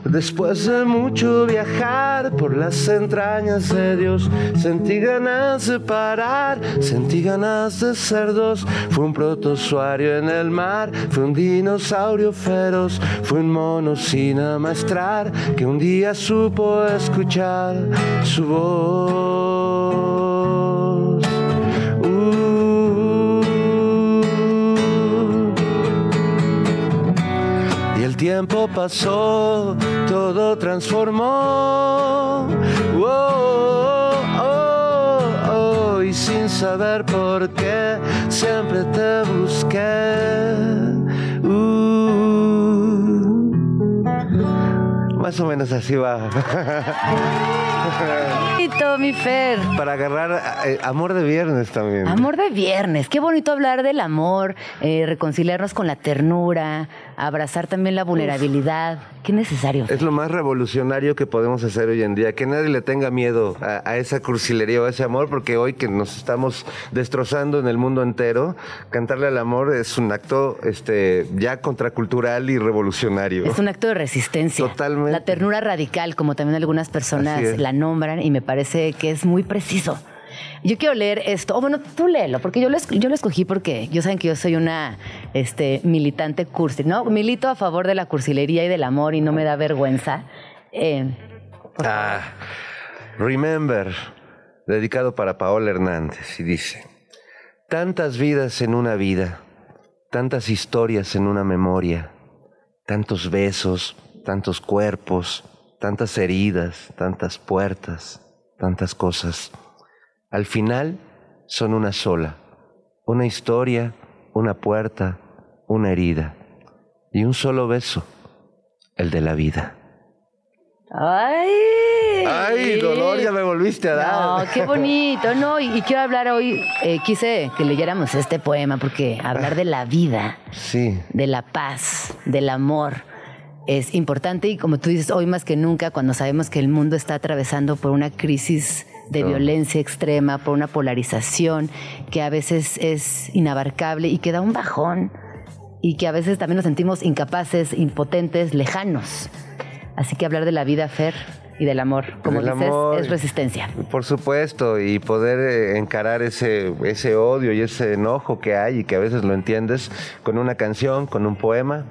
Después de mucho viajar por las entrañas de Dios, sentí ganas de parar, sentí ganas de ser dos. Fue un protozoario en el mar, fue un dinosaurio feroz, fue un mono sin amastrar que un día supo escuchar su voz. Uh. y el tiempo pasó todo transformó. Oh, oh, oh, y sin saber por qué, siempre te busqué. Uh. Más o menos así va. *laughs* mi Fer. Para agarrar eh, amor de viernes también. Amor de viernes. Qué bonito hablar del amor, eh, reconciliarnos con la ternura, abrazar también la vulnerabilidad. Qué necesario. Es lo más revolucionario que podemos hacer hoy en día. Que nadie le tenga miedo a, esa cursilería o a ese amor, porque hoy que nos estamos destrozando en el mundo entero, cantarle al amor es un acto este, ya contracultural y revolucionario. Es un acto de resistencia. Totalmente. La ternura radical, como también algunas personas la nombran, y me parece que es muy preciso. Yo quiero leer esto. O bueno, tú léelo, porque yo lo, yo lo escogí porque yo saben que yo soy una este, militante cursi, ¿no? Milito a favor de la cursilería y del amor y no me da vergüenza. Eh, ah, Remember, dedicado para Paola Hernández, y dice, tantas vidas en una vida, tantas historias en una memoria, tantos besos, tantos cuerpos, tantas heridas, tantas puertas, tantas cosas al final son una sola, una historia, una puerta, una herida y un solo beso, el de la vida. ¡Ay! ¡Ay, dolor! Ya me volviste a dar. No, qué bonito. No, y, quiero hablar hoy, eh, quise que leyéramos este poema porque hablar de la vida, sí. de la paz, del amor, es importante y como tú dices, hoy más que nunca, cuando sabemos que el mundo está atravesando por una crisis de violencia extrema, por una polarización que a veces es inabarcable y que da un bajón y que a veces también nos sentimos incapaces, impotentes, lejanos. Así que hablar de la vida, Fer, y del amor, como dices, es resistencia. Por supuesto, y poder eh, encarar ese, ese odio y ese enojo que hay y que a veces lo entiendes con una canción, con un poema.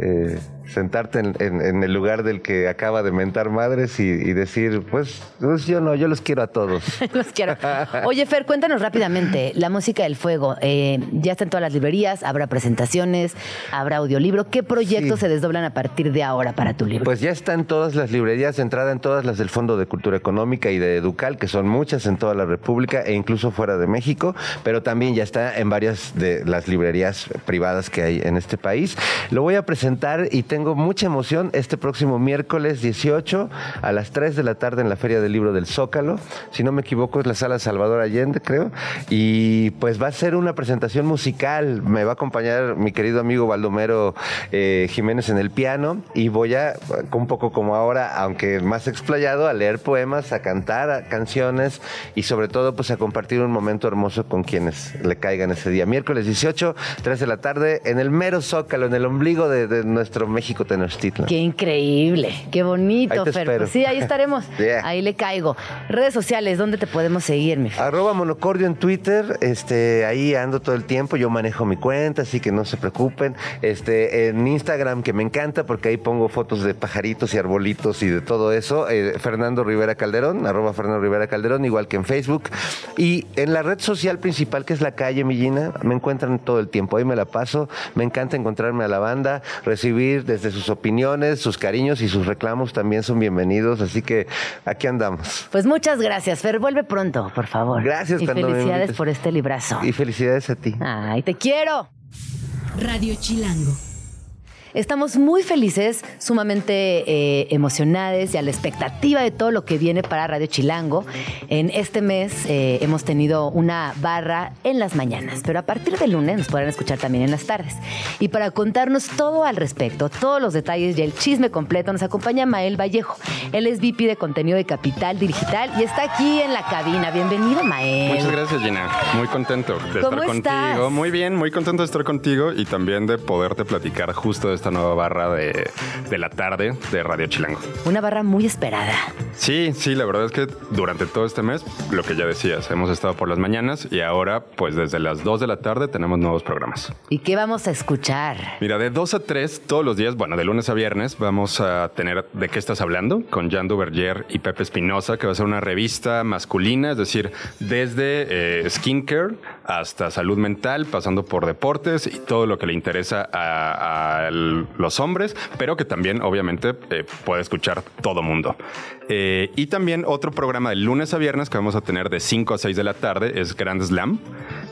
Eh, sentarte en, el lugar del que acaba de mentar madres y, decir, pues, pues, yo no, yo los quiero a todos. *laughs* los quiero. *laughs* Oye, Fer, cuéntanos rápidamente, la música del fuego, eh, ya está en todas las librerías, habrá presentaciones, habrá audiolibro. ¿Qué proyectos se desdoblan a partir de ahora para tu libro? Pues ya está en todas las librerías, entrada en todas las del Fondo de Cultura Económica y de Educal, que son muchas en toda la República e incluso fuera de México, pero también ya está en varias de las librerías privadas que hay en este país. Lo voy a presentar y tengo tengo mucha emoción este próximo miércoles 18 a las 3 de la tarde en la Feria del Libro del Zócalo. Si no me equivoco, es la sala Salvador Allende, creo. Y pues va a ser una presentación musical. Me va a acompañar mi querido amigo Baldomero eh, Jiménez en el piano y voy a, un poco como ahora, aunque más explayado, a leer poemas, a cantar canciones y sobre todo pues a compartir un momento hermoso con quienes le caigan ese día. Miércoles 18, 3 de la tarde, en el mero Zócalo, en el ombligo de, nuestro México Qué increíble, qué bonito, Fer. sí, ahí estaremos. *laughs* Ahí le caigo. Redes sociales, ¿dónde te podemos seguir, mi Arroba Monocordio en Twitter, este, ahí ando todo el tiempo, yo manejo mi cuenta, así que no se preocupen. Este, en Instagram, que me encanta porque ahí pongo fotos de pajaritos y arbolitos y de todo eso. Eh, Fernando Rivera Calderón, arroba Fernando Rivera Calderón, igual que en Facebook. Y en la red social principal, que es la calle Millina, me encuentran todo el tiempo. Ahí me la paso. Me encanta encontrarme a la banda, recibir desde sus opiniones, sus cariños y sus reclamos también son bienvenidos, así que aquí andamos. Pues muchas gracias, Fer, vuelve pronto, por favor. Gracias, Y felicidades por este librazo. Y felicidades a ti. Ay, te quiero. Radio Chilango. Estamos muy felices, sumamente eh, emocionadas y a la expectativa de todo lo que viene para Radio Chilango. En este mes eh, hemos tenido una barra en las mañanas, pero a partir del lunes nos podrán escuchar también en las tardes. Y para contarnos todo al respecto, todos los detalles y el chisme completo, nos acompaña Mael Vallejo. Él es VP de contenido de Capital Digital y está aquí en la cabina. Bienvenido, Mael. Muchas gracias, Gina. Muy contento de estar contigo. Muy bien, muy contento de estar contigo y también de poderte platicar justo de esta nueva barra de, la tarde de Radio Chilango. Una barra muy esperada. Sí, sí, la verdad es que durante todo este mes, lo que ya decías, hemos estado por las mañanas y ahora, pues desde las 2 de la tarde tenemos nuevos programas. ¿Y qué vamos a escuchar? Mira, de 2 a 3 todos los días, bueno, de lunes a viernes, vamos a tener ¿De qué estás hablando? con Jan Duverger y Pepe Espinosa, que va a ser una revista masculina, es decir, desde eh, skincare hasta salud mental, pasando por deportes y todo lo que le interesa a, los hombres, pero que también obviamente eh, puede escuchar todo mundo. Eh, y también otro programa de lunes a viernes que vamos a tener de 5 a 6 de la tarde es Grand Slam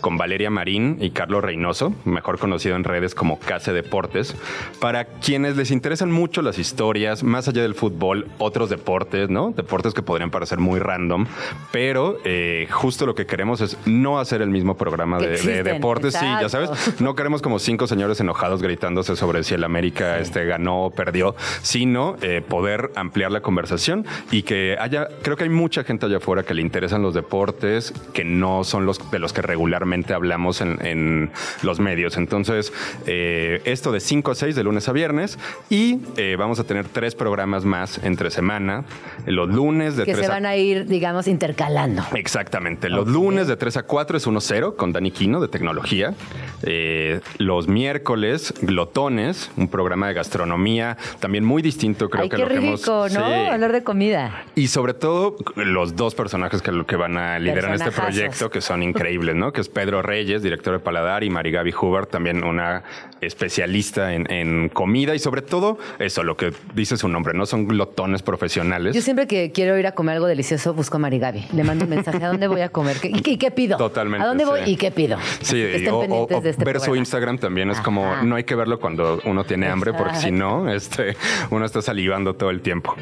con Valeria Marín y Carlos Reynoso, mejor conocido en redes como Case Deportes, para quienes les interesan mucho las historias, más allá del fútbol, otros deportes, ¿no? Deportes que podrían parecer muy random, pero eh, justo lo que queremos es no hacer el mismo programa de, deportes. Sí, ya sabes, no queremos como cinco señores enojados gritándose sobre si el América este, ganó o perdió, sino eh, poder ampliar la conversación y que haya, creo que hay mucha gente allá afuera que le interesan los deportes que no son los de los que regularmente hablamos en, los medios. Entonces, eh, esto de 5 a 6 de lunes a viernes y eh, vamos a tener tres programas más entre semana. Los lunes de que se van a... ir, digamos, intercalando. Exactamente. Los lunes de 3 a 4 es 1-0 con Dani Quino de tecnología. Eh, los miércoles, Glotones, un programa de gastronomía también muy distinto, creo que qué lo que rico, ¿no? Hablar de comida. Y sobre todo, los dos personajes que, que van a liderar este proyecto, que son increíbles, ¿no? Que es Pedro Reyes, director de Paladar, y Marigaby Huber, también una especialista en, comida y sobre todo eso, lo que dice su nombre, ¿no? Son glotones profesionales. Yo siempre que quiero ir a comer algo delicioso busco a Marigaby. Le mando un mensaje, ¿a dónde voy a comer? ¿Y qué, pido? Totalmente. ¿A dónde voy y qué pido? Sí, o, este ver su Instagram también es como, no hay que verlo cuando uno tiene hambre porque si no, este, uno está salivando todo el tiempo.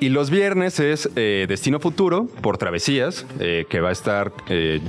Y los viernes es eh, Destino Futuro por Travesías, eh, que va a estar... Eh,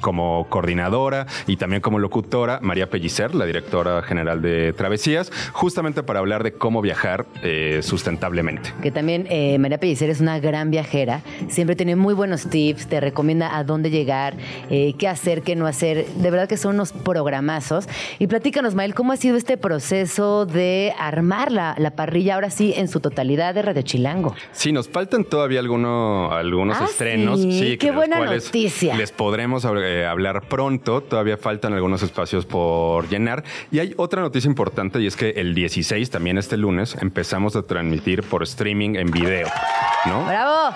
como coordinadora y también como locutora María Pellicer, la directora general de Travesías, justamente para hablar de cómo viajar eh, sustentablemente. Que también eh, María Pellicer es una gran viajera, siempre tiene muy buenos tips, te recomienda a dónde llegar, eh, qué hacer, qué no hacer. De verdad que son unos programazos. Y platícanos, Mael, ¿cómo ha sido este proceso de armar la, parrilla ahora sí en su totalidad de Radio Chilango? Sí, nos faltan todavía algunos ah, estrenos. Sí, qué buena noticia. Les podremos eh, hablar pronto. Todavía faltan algunos espacios por llenar. Y hay otra noticia importante y es que el 16, también este lunes, empezamos a transmitir por streaming en video. ¿no? ¡Bravo!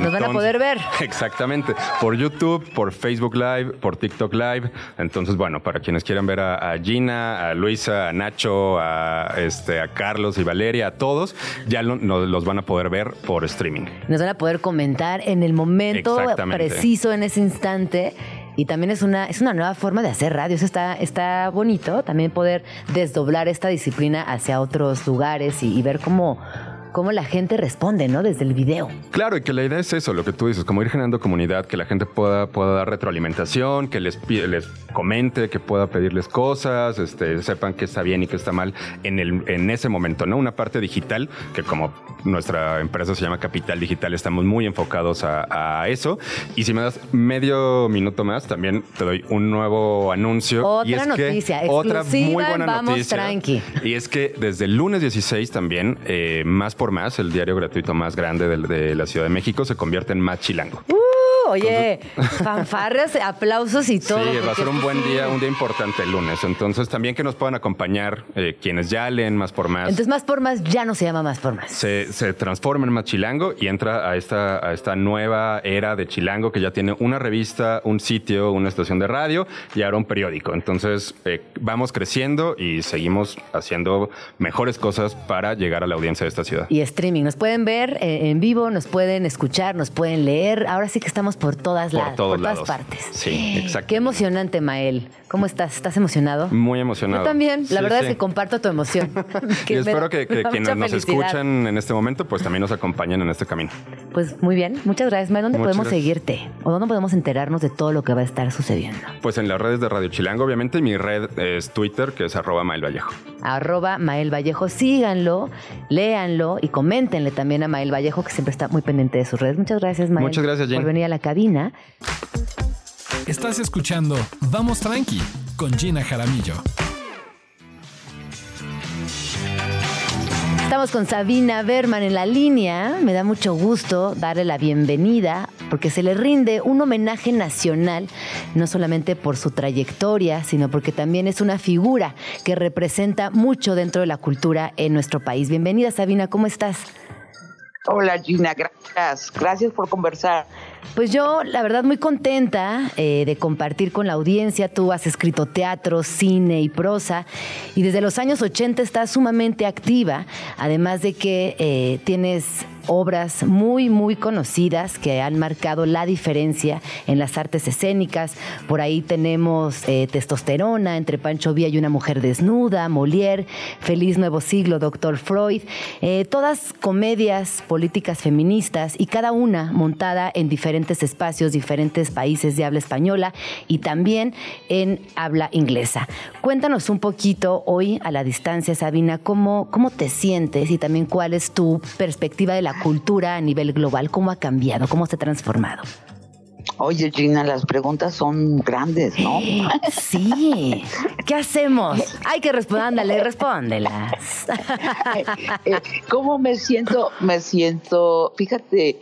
Nos van a poder ver. *laughs* Exactamente. Por YouTube, por Facebook Live, por TikTok Live. Entonces, bueno, para quienes quieran ver a, Gina, a Luisa, a Nacho, a, este, a Carlos y Valeria, a todos, ya los van a poder ver por streaming. Nos van a poder comentar en el momento preciso, en ese instante y también es una, es una nueva forma de hacer radio. Está, está bonito, también poder desdoblar esta disciplina hacia otros lugares y ver cómo cómo la gente responde, ¿no? Desde el video. Claro, y que la idea es eso, lo que tú dices, como ir generando comunidad, que la gente pueda, pueda dar retroalimentación, que les, les comente, que pueda pedirles cosas, este, sepan que está bien y que está mal en, el, en ese momento, ¿no? Una parte digital, que como nuestra empresa se llama Capital Digital, estamos muy enfocados a, eso. Y si me das medio minuto más, también te doy un nuevo anuncio. Otra y es noticia, que, otra muy buena vamos noticia. Tranqui. Y es que desde el lunes 16 también, eh, más por más, el diario gratuito más grande de, la Ciudad de México, se convierte en Más Chilango. Uh, oye, *laughs* fanfarras, aplausos y todo. Sí, va a ser un buen día, un día importante el lunes. Entonces, también que nos puedan acompañar eh, quienes ya leen Más por Más. Entonces, Más por Más ya no se llama Más por Más. Se, transforma en Más Chilango y entra a esta, a esta nueva era de Chilango que ya tiene una revista, un sitio, una estación de radio y ahora un periódico. Entonces, eh, vamos creciendo y seguimos haciendo mejores cosas para llegar a la audiencia de esta ciudad y streaming. Nos pueden ver eh, en vivo, nos pueden escuchar, nos pueden leer. Ahora sí que estamos por todas, las, por todas partes. Sí, exacto. Qué emocionante, Mael. ¿Cómo estás? ¿Estás emocionado? Muy emocionado. Yo también. La verdad es que comparto tu emoción. *laughs* *laughs* y espero que, *laughs* quienes nos escuchan en este momento, pues también nos acompañen en este camino. Pues muy bien. Muchas gracias, Mael. ¿Dónde podemos seguirte? ¿O dónde podemos enterarnos de todo lo que va a estar sucediendo? Pues en las redes de Radio Chilango, obviamente. Mi red es Twitter, que es arroba Mael Vallejo. Arroba Mael Vallejo. Síganlo, léanlo y coméntenle también a Mael Vallejo, que siempre está muy pendiente de sus redes. Muchas gracias, Mael. Muchas gracias, Jen. Por venir a la cabina. Estás escuchando Vamos Tranqui con Gina Jaramillo. Estamos con Sabina Berman en la línea. Me da mucho gusto darle la bienvenida porque se le rinde un homenaje nacional, no solamente por su trayectoria, sino porque también es una figura que representa mucho dentro de la cultura en nuestro país. Bienvenida Sabina, ¿cómo estás? Hola Gina, gracias. Gracias por conversar. Pues yo, la verdad, muy contenta eh, de compartir con la audiencia. Tú has escrito teatro, cine y prosa y desde los años 80 estás sumamente activa, además de que eh, tienes obras muy, muy conocidas que han marcado la diferencia en las artes escénicas. Por ahí tenemos eh, Testosterona, entre Pancho Villa y una mujer desnuda, Molière, Feliz Nuevo Siglo, Doctor Freud, todas comedias políticas feministas y cada una montada en diferentes espacios, diferentes países de habla española y también en habla inglesa. Cuéntanos un poquito hoy a la distancia, Sabina, cómo, cómo te sientes y también cuál es tu perspectiva de la cultura a nivel global, cómo ha cambiado, cómo se ha transformado. Oye, Gina, las preguntas son grandes, ¿no? Sí. ¿Qué hacemos? Hay que responder, ándale, respóndelas. Eh, ¿Cómo me siento? Me siento, fíjate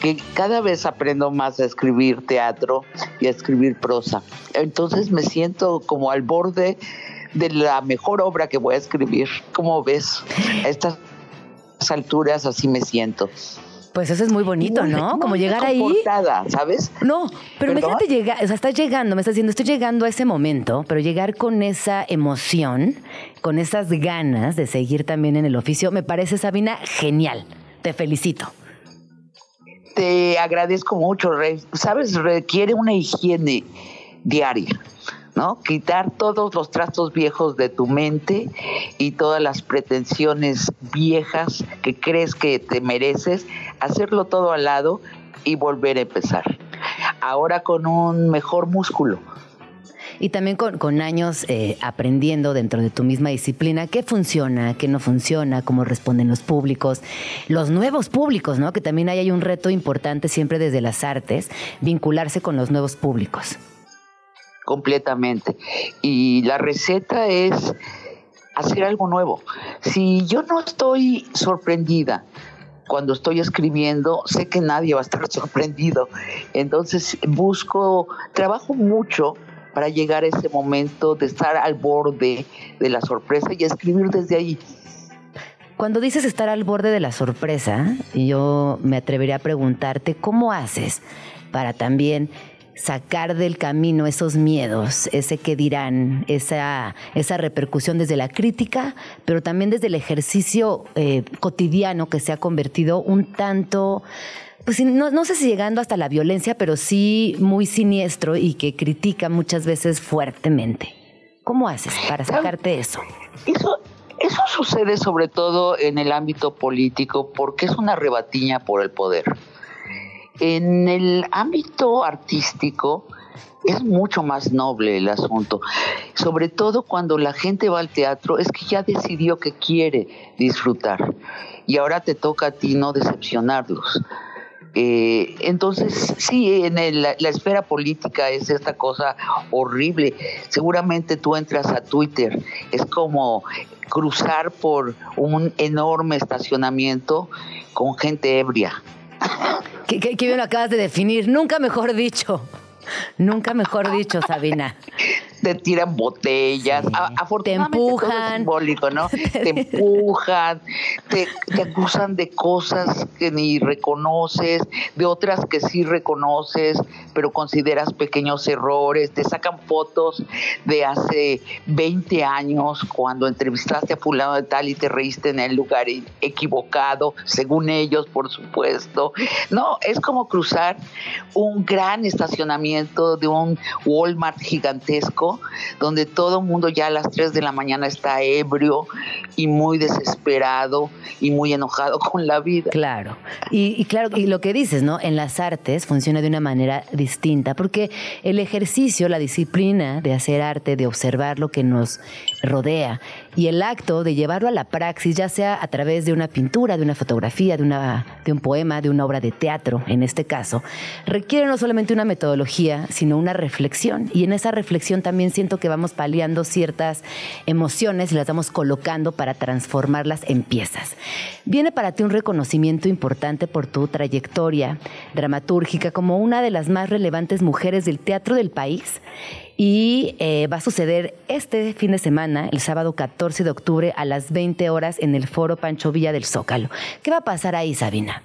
que cada vez aprendo más a escribir teatro y a escribir prosa. Entonces me siento como al borde de la mejor obra que voy a escribir. ¿Cómo ves? A estas alturas así me siento. Pues eso es muy bonito, ¿no? Como llegar ahí. ¿sabes? No, pero imagínate llegar, o sea, estás llegando, me estás diciendo, estoy llegando a ese momento, pero llegar con esa emoción, con esas ganas de seguir también en el oficio, me parece, Sabina, genial. Te felicito. Te agradezco mucho, Rey. Sabes, requiere una higiene diaria. ¿No? Quitar todos los trastos viejos de tu mente y todas las pretensiones viejas que crees que te mereces, hacerlo todo al lado y volver a empezar. Ahora con un mejor músculo. Y también con, años eh, aprendiendo dentro de tu misma disciplina qué funciona, qué no funciona, cómo responden los públicos, los nuevos públicos, ¿no? Que también hay un reto importante siempre desde las artes, vincularse con los nuevos públicos completamente. Y la receta es hacer algo nuevo. Si yo no estoy sorprendida cuando estoy escribiendo, sé que nadie va a estar *laughs* sorprendido. Entonces busco, trabajo mucho para llegar a ese momento de estar al borde de la sorpresa y escribir desde ahí. Cuando dices estar al borde de la sorpresa, yo me atrevería a preguntarte, ¿cómo haces para también sacar del camino esos miedos, ese que dirán, esa, esa repercusión desde la crítica, pero también desde el ejercicio eh, cotidiano que se ha convertido un tanto, pues no, no, sé si llegando hasta la violencia, pero sí muy siniestro y que critica muchas veces fuertemente. ¿Cómo haces para sacarte eso? Eso, eso sucede sobre todo en el ámbito político porque es una rebatiña por el poder. En el ámbito artístico es mucho más noble el asunto, sobre todo cuando la gente va al teatro, es que ya decidió que quiere disfrutar y ahora te toca a ti no decepcionarlos. Eh, entonces, sí, en la esfera política es esta cosa horrible. Seguramente tú entras a Twitter, es como cruzar por un enorme estacionamiento con gente ebria ¿Qué, bien lo acabas de definir? Nunca mejor dicho. Nunca mejor dicho, Sabina. Te tiran botellas, te empujan. simbólico, ¿no? *laughs* Te empujan, te, acusan de cosas que ni reconoces, de otras que sí reconoces, pero consideras pequeños errores, te sacan fotos de hace 20 años cuando entrevistaste a fulano de tal y te reíste en el lugar equivocado, según ellos, por supuesto. No, es como cruzar un gran estacionamiento de un Walmart gigantesco, donde todo el mundo ya a las 3 de la mañana está ebrio y muy desesperado y muy enojado *laughs* con la vida. Claro. Y, y claro, y lo que dices, ¿no? En las artes funciona de una manera distinta, porque el ejercicio, la disciplina de hacer arte, de observar lo que nos rodea y el acto de llevarlo a la praxis, ya sea a través de una pintura, de una fotografía, de, una, de un poema, de una obra de teatro, en este caso, requiere no solamente una metodología, sino una reflexión. Y en esa reflexión también siento que vamos paliando ciertas emociones y las vamos colocando para transformarlas en piezas. Viene para ti un reconocimiento importante por tu trayectoria dramatúrgica como una de las más relevantes mujeres del teatro del país y eh, va a suceder este fin de semana, el sábado 14 de octubre a las 20 horas en el Foro Pancho Villa del Zócalo. ¿Qué va a pasar ahí, Sabina?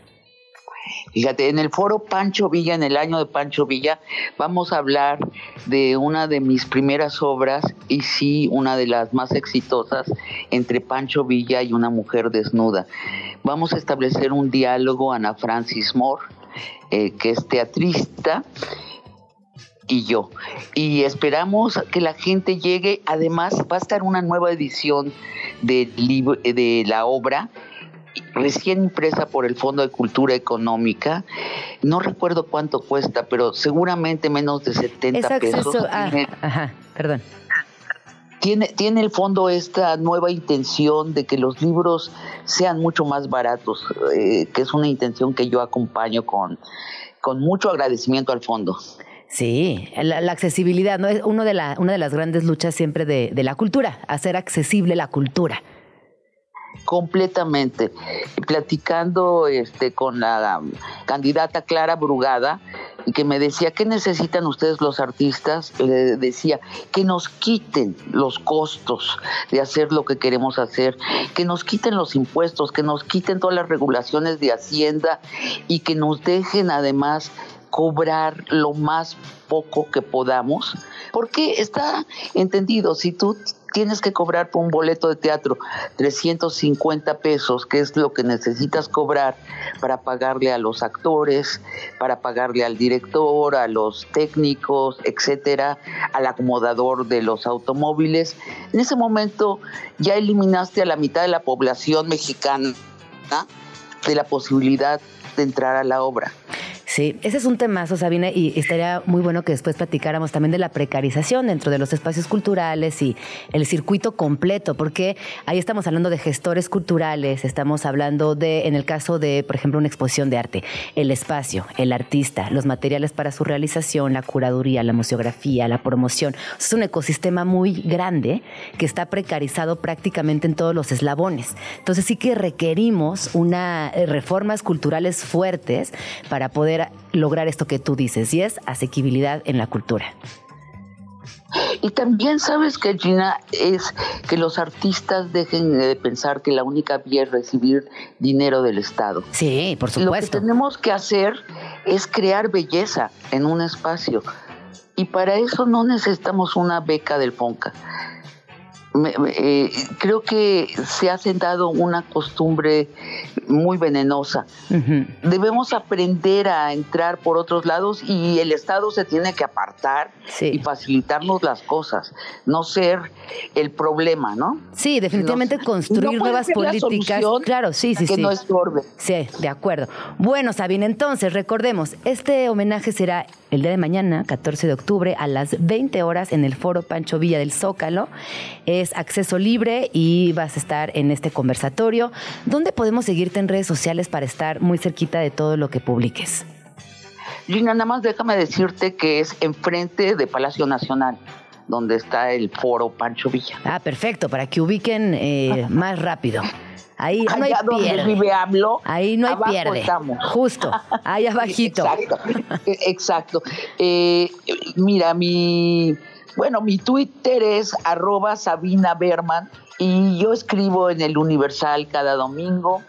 Fíjate, en el foro Pancho Villa, en el año de Pancho Villa, vamos a hablar de una de mis primeras obras y sí, una de las más exitosas entre Pancho Villa y una mujer desnuda. Vamos a establecer un diálogo, Ana Francis Moore, eh, que es teatrista, y yo. Y esperamos que la gente llegue. Además, va a estar una nueva edición de, de la obra recién impresa por el Fondo de Cultura Económica. No recuerdo cuánto cuesta, pero seguramente menos de 70 pesos. Ah, ajá, perdón. Tiene, tiene el fondo esta nueva intención de que los libros sean mucho más baratos, eh, que es una intención que yo acompaño con, con mucho agradecimiento al fondo. Sí, la, accesibilidad, ¿no? Es uno de la, una de las grandes luchas siempre de, la cultura, hacer accesible la cultura completamente. Platicando este, con la candidata Clara Brugada, y que me decía, ¿qué necesitan ustedes los artistas? Le decía, que nos quiten los costos de hacer lo que queremos hacer, que nos quiten los impuestos, que nos quiten todas las regulaciones de Hacienda y que nos dejen además cobrar lo más poco que podamos, porque está entendido, si tú tienes que cobrar por un boleto de teatro 350 pesos, que es lo que necesitas cobrar para pagarle a los actores, para pagarle al director, a los técnicos, etcétera, al acomodador de los automóviles. En ese momento ya eliminaste a la mitad de la población mexicana de la posibilidad de entrar a la obra. Sí, ese es un temazo, Sabina, y estaría muy bueno que después platicáramos también de la precarización dentro de los espacios culturales y el circuito completo, porque ahí estamos hablando de gestores culturales, estamos hablando de, en el caso de, por ejemplo, una exposición de arte, el espacio, el artista, los materiales para su realización, la curaduría, la museografía, la promoción. Es un ecosistema muy grande que está precarizado prácticamente en todos los eslabones. Entonces sí que requerimos una eh, reformas culturales fuertes para poder lograr esto que tú dices, y es asequibilidad en la cultura. Y también sabes que Gina es que los artistas dejen de pensar que la única vía es recibir dinero del Estado. Sí, por supuesto. Lo que tenemos que hacer es crear belleza en un espacio. Y para eso no necesitamos una beca del FONCA. Eh, creo que se ha sentado una costumbre muy venenosa. Debemos aprender a entrar por otros lados y el Estado se tiene que apartar y facilitarnos las cosas, no ser el problema, ¿no? Sí, definitivamente construir nuevas políticas. Claro, sí, sí, que sí. no estorbe. Sí, de acuerdo. Bueno, Sabine, entonces recordemos, este homenaje será el día de mañana, 14 de octubre, a las 20 horas en el Foro Pancho Villa del Zócalo. Es acceso libre y vas a estar en este conversatorio. ¿Dónde podemos seguirte en redes sociales para estar muy cerquita de todo lo que publiques? Gina, nada más déjame decirte que es enfrente de Palacio Nacional donde está el foro Pancho Villa. Ah, perfecto, para que ubiquen eh, *laughs* más rápido. Ahí no hay donde vive AMLO, ahí no hay pierde. Estamos. Justo, ahí *laughs* abajito. Exacto, *laughs* exacto. Eh, mira, mi, bueno, mi Twitter es arroba Sabina Berman y yo escribo en el Universal cada domingo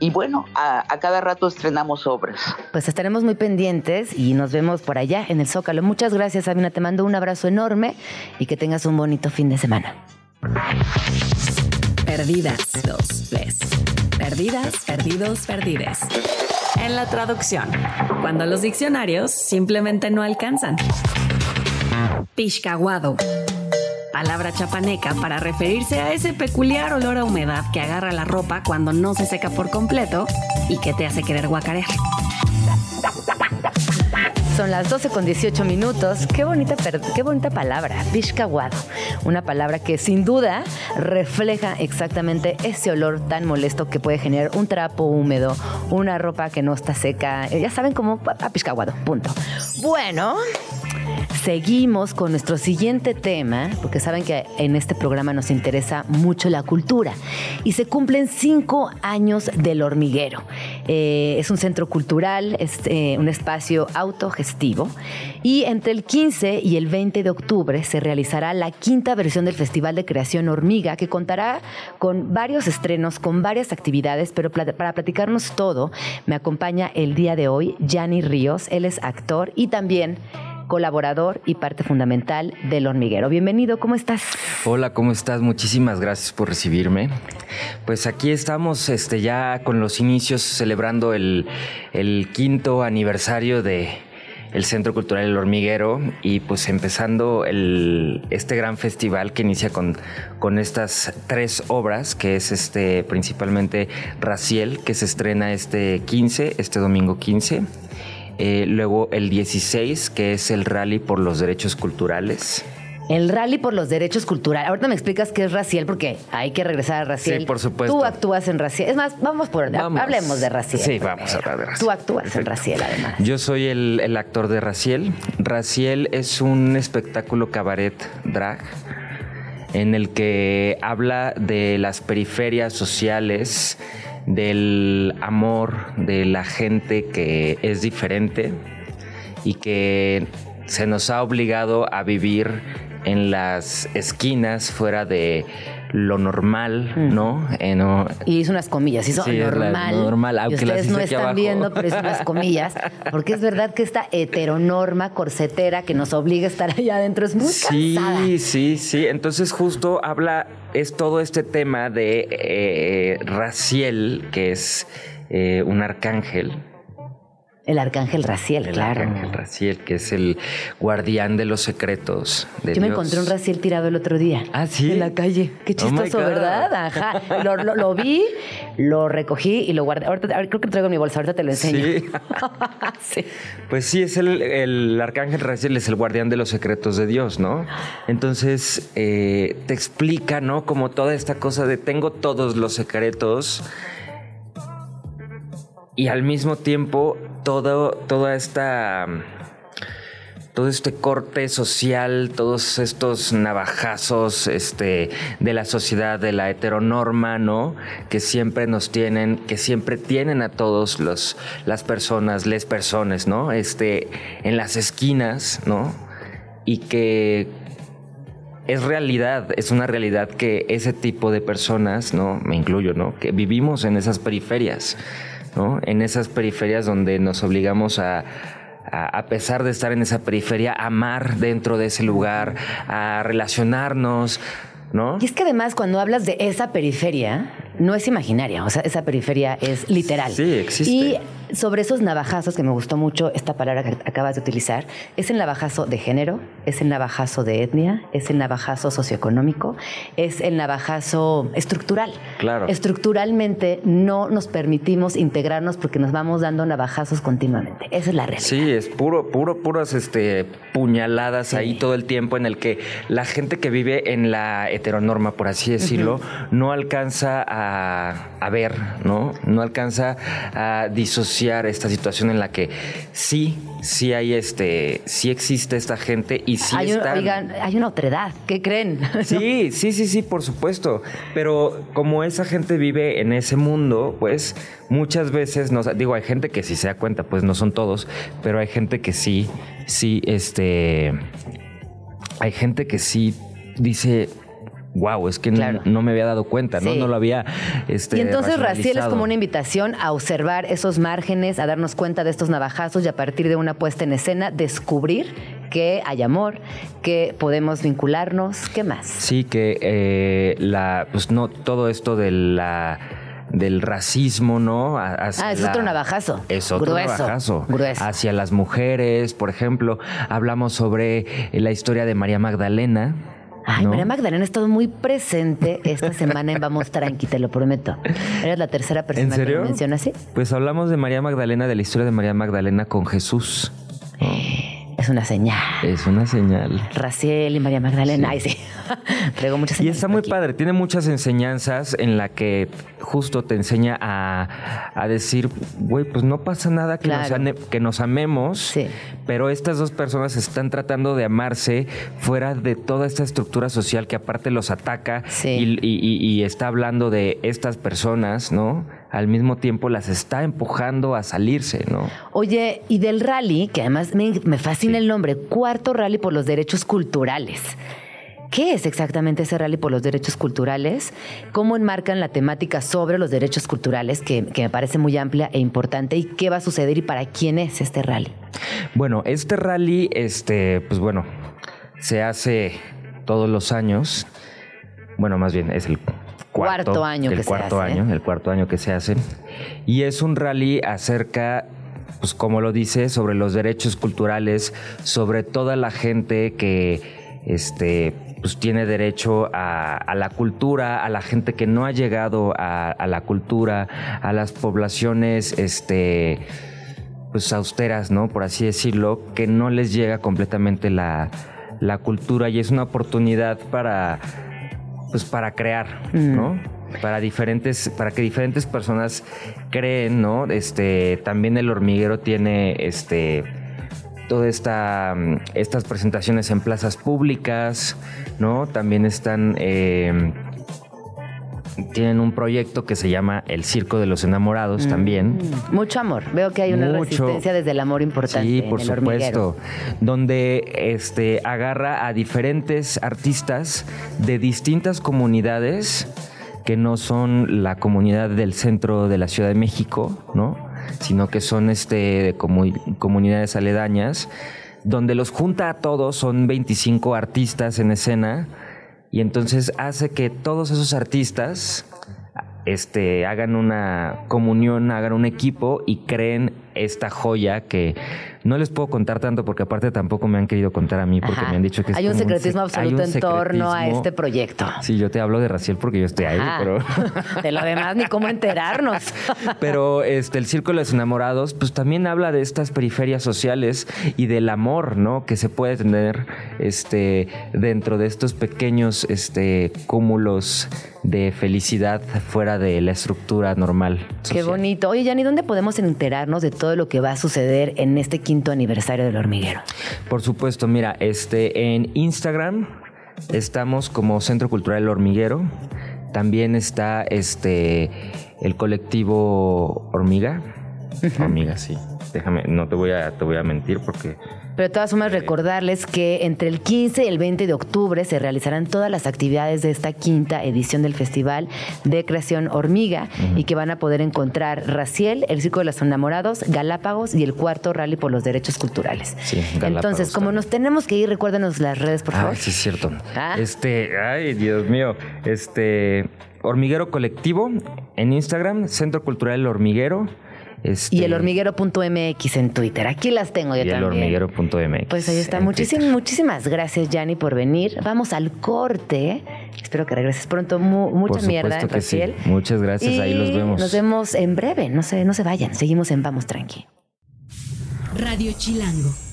y bueno, a, cada rato estrenamos obras. Pues estaremos muy pendientes y nos vemos por allá en el Zócalo. Muchas gracias, Sabina. Te mando un abrazo enorme y que tengas un bonito fin de semana. Perdidas, dos, tres. Perdidas, perdidos, perdides. En la traducción, cuando los diccionarios simplemente no alcanzan. Pishcaguado palabra chapaneca para referirse a ese peculiar olor a humedad que agarra la ropa cuando no se seca por completo y que te hace querer guacarear. Son las 12 con 18 minutos. Qué bonita, qué bonita palabra, Pishkaguado. Una palabra que sin duda refleja exactamente ese olor tan molesto que puede generar un trapo húmedo, una ropa que no está seca. Ya saben cómo a Pishkaguado. Punto. Bueno, Seguimos con nuestro siguiente tema, porque saben que en este programa nos interesa mucho la cultura. Y se cumplen cinco años del hormiguero. Eh, es un centro cultural, es eh, un espacio autogestivo. Y entre el 15 y el 20 de octubre se realizará la quinta versión del Festival de Creación Hormiga, que contará con varios estrenos, con varias actividades, pero para platicarnos todo, me acompaña el día de hoy Yanni Ríos. Él es actor y también colaborador y parte fundamental del hormiguero. Bienvenido, ¿cómo estás? Hola, ¿cómo estás? Muchísimas gracias por recibirme. Pues aquí estamos este, ya con los inicios celebrando el, quinto aniversario de, el Centro Cultural El Hormiguero y pues empezando el, este gran festival que inicia con, con estas tres obras, que es este principalmente Raciel, que se estrena este 15, este domingo 15. Eh, luego el 16, que es el Rally por los Derechos Culturales. El rally por los derechos culturales. Ahorita me explicas qué es Raciel, porque hay que regresar a Raciel. Sí, por supuesto. Tú actúas en Raciel. Es más, vamos por. Hablemos de Raciel. Sí, vamos a hablar de Raciel. Tú actúas en Raciel, además. Yo soy el, el actor de Raciel. Raciel es un espectáculo cabaret drag en el que habla de las periferias sociales del amor de la gente que es diferente y que se nos ha obligado a vivir en las esquinas fuera de lo normal, ¿no? Eh, y hizo unas comillas, hizo normal. normal aunque y ustedes no están viendo, pero hizo unas *laughs* comillas, porque es verdad que esta heteronorma corsetera que nos obliga a estar allá adentro es muy sí, Sí, sí, sí. Entonces justo habla, es todo este tema de eh, Raciel, que es eh, un arcángel, el arcángel Raciel, el claro. El arcángel Raciel, que es el guardián de los secretos de Yo me encontré un Raciel tirado el otro día. Ah, sí. En la calle. Qué oh chistoso, ¿verdad? Ajá. Lo, vi, lo recogí y lo guardé. Ahorita, creo que lo traigo en mi bolsa, ahorita te lo enseño. Sí. *laughs* sí. Pues sí, es el, el, arcángel Raciel, es el guardián de los secretos de Dios, ¿no? Entonces eh, te explica, ¿no? Como toda esta cosa de tengo todos los secretos y al mismo tiempo todo, toda esta todo este corte social, todos estos navajazos este, de la sociedad, de la heteronorma, ¿no? Que siempre nos tienen, que siempre tienen a todos los, las personas, les personas, ¿no? Este, en las esquinas, ¿no? Y que es realidad, es una realidad que ese tipo de personas, ¿no? Me incluyo, ¿no? Que vivimos en esas periferias. En esas periferias donde nos obligamos a, a, pesar de estar en esa periferia, amar dentro de ese lugar, a relacionarnos, ¿no? Y es que además cuando hablas de esa periferia, no es imaginaria, o sea, esa periferia es literal. Sí, existe. Y sobre esos navajazos, que me gustó mucho esta palabra que acabas de utilizar, es el navajazo de género, es el navajazo de etnia, es el navajazo socioeconómico, es el navajazo estructural. Claro. Estructuralmente no nos permitimos integrarnos porque nos vamos dando navajazos continuamente. Esa es la realidad. Sí, es puro, puro, puras este, puñaladas ahí todo el tiempo en el que la gente que vive en la heteronorma, por así decirlo, no alcanza a, a ver, ¿no? No alcanza a disociar esta situación en la que sí, sí hay este, sí existe esta gente y sí hay están... Oigan, hay una otredad, ¿qué creen? *laughs* Sí, sí, sí, sí, por supuesto. Pero como esa gente vive en ese mundo, pues muchas veces, no, digo, hay gente que sí se da cuenta, pues no son todos, pero hay gente que sí, sí, este, hay gente que sí dice, wow, es que no, me había dado cuenta, ¿no? No lo había. Este, y entonces Raciel es como una invitación a observar esos márgenes, a darnos cuenta de estos navajazos y a partir de una puesta en escena descubrir que hay amor, que podemos vincularnos, ¿qué más? Sí, que eh, la, pues no, todo esto de la del racismo, ¿no? ah, es otro navajazo. Es otro navajazo. Grueso. Hacia las mujeres, por ejemplo, hablamos sobre la historia de María Magdalena, Ay, María Magdalena ha estado muy presente esta *laughs* semana en Vamos Tranqui, te lo prometo. Eres la tercera persona que lo menciona así. Pues hablamos de María Magdalena, de la historia de María Magdalena con Jesús. Es una señal. Es una señal. Raciel y María Magdalena. Ay, sí. *laughs* Traigo muchas Y está muy padre. Tiene muchas enseñanzas en la que justo te enseña a, decir, güey, pues no pasa nada que, nos, que nos amemos. Sí. Pero estas dos personas están tratando de amarse fuera de toda esta estructura social que aparte los ataca y, y está hablando de estas personas, ¿no? Al mismo tiempo las está empujando a salirse, ¿no? Oye, y del rally, que además me, fascina el nombre, cuarto rally por los derechos culturales. ¿Qué es exactamente ese rally por los derechos culturales? ¿Cómo enmarcan la temática sobre los derechos culturales, que, que, me parece muy amplia e importante? ¿Y qué va a suceder y para quién es este rally? Bueno, este rally, este, pues bueno, se hace todos los años. Bueno, más bien es el cuarto, año el que cuarto se hace. año, el cuarto año que se hace. Y es un rally acerca pues como lo dice, sobre los derechos culturales, sobre toda la gente que este, pues tiene derecho a, la cultura, a la gente que no ha llegado a, la cultura, a las poblaciones este, pues austeras, ¿no? Por así decirlo, que no les llega completamente la, la cultura y es una oportunidad para pues para crear, mm. ¿no? Para diferentes, para que diferentes personas creen, ¿no? Este, también el hormiguero tiene este toda esta mm, estas presentaciones en plazas públicas, ¿no? También están eh, tienen un proyecto que se llama El Circo de los Enamorados mm. también. Mucho amor. Veo que hay una resistencia desde el amor importante. Sí, por supuesto. Donde este, agarra a diferentes artistas de distintas comunidades que no son la comunidad del centro de la Ciudad de México, ¿no? Sino que son este, comunidades aledañas, donde los junta a todos, son 25 artistas en escena y entonces hace que todos esos artistas este, hagan una comunión, hagan un equipo y creen esta joya que no les puedo contar tanto porque aparte tampoco me han querido contar a mí porque me han dicho que hay un secretismo absoluto en torno a este proyecto. Sí, yo te hablo de Raciel porque yo estoy ahí, pero *laughs* de lo demás ni cómo enterarnos. *laughs* pero este el Círculo de los Enamorados pues también habla de estas periferias sociales y del amor, ¿no? que se puede tener este dentro de estos pequeños este cúmulos de felicidad fuera de la estructura normal. Qué bonito. Oye, Yanni, ¿dónde podemos enterarnos de todo lo que va a suceder en este quinto aniversario del hormiguero? Por supuesto, mira, este en Instagram estamos como Centro Cultural El Hormiguero. También está este el colectivo Hormiga. Hormiga, sí. Déjame, no te voy a te voy a mentir porque pero de todas formas, recordarles que entre el 15 y el 20 de octubre se realizarán todas las actividades de esta quinta edición del Festival de Creación Hormiga y que van a poder encontrar Raciel, el Circo de los Enamorados, Galápagos y el cuarto Rally por los Derechos Culturales. Sí, Entonces, como nos tenemos que ir, recuérdenos las redes, por favor. sí, es cierto. Ah. Este, ay, Dios mío, este, Hormiguero Colectivo en Instagram, Centro Cultural Hormiguero. Este, y el hormiguero.mx en Twitter. Aquí las tengo yo y también. el hormiguero.mx. Pues ahí está. Muchísimas, muchísimas gracias, Yanni, por venir. Vamos al corte. Espero que regreses pronto. mucha mierda, Raciel. Muchas gracias. ahí los vemos. Nos vemos en breve. No se, no se vayan. Seguimos en Vamos Tranqui. Radio Chilango.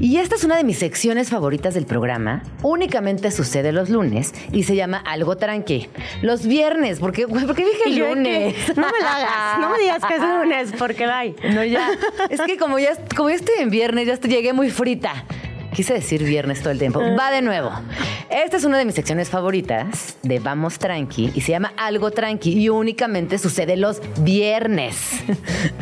Y esta es una de mis secciones favoritas del programa. Únicamente sucede los lunes y se llama Algo Tranqui. Los viernes, porque, ¿por qué dije el lunes? no me hagas, no me digas que es lunes, porque bye. No, ya. Es que como ya, como ya estoy en viernes, ya llegué muy frita. Quise decir viernes todo el tiempo. Va de nuevo. Esta es una de mis secciones favoritas de Vamos Tranqui y se llama Algo Tranqui y únicamente sucede los viernes.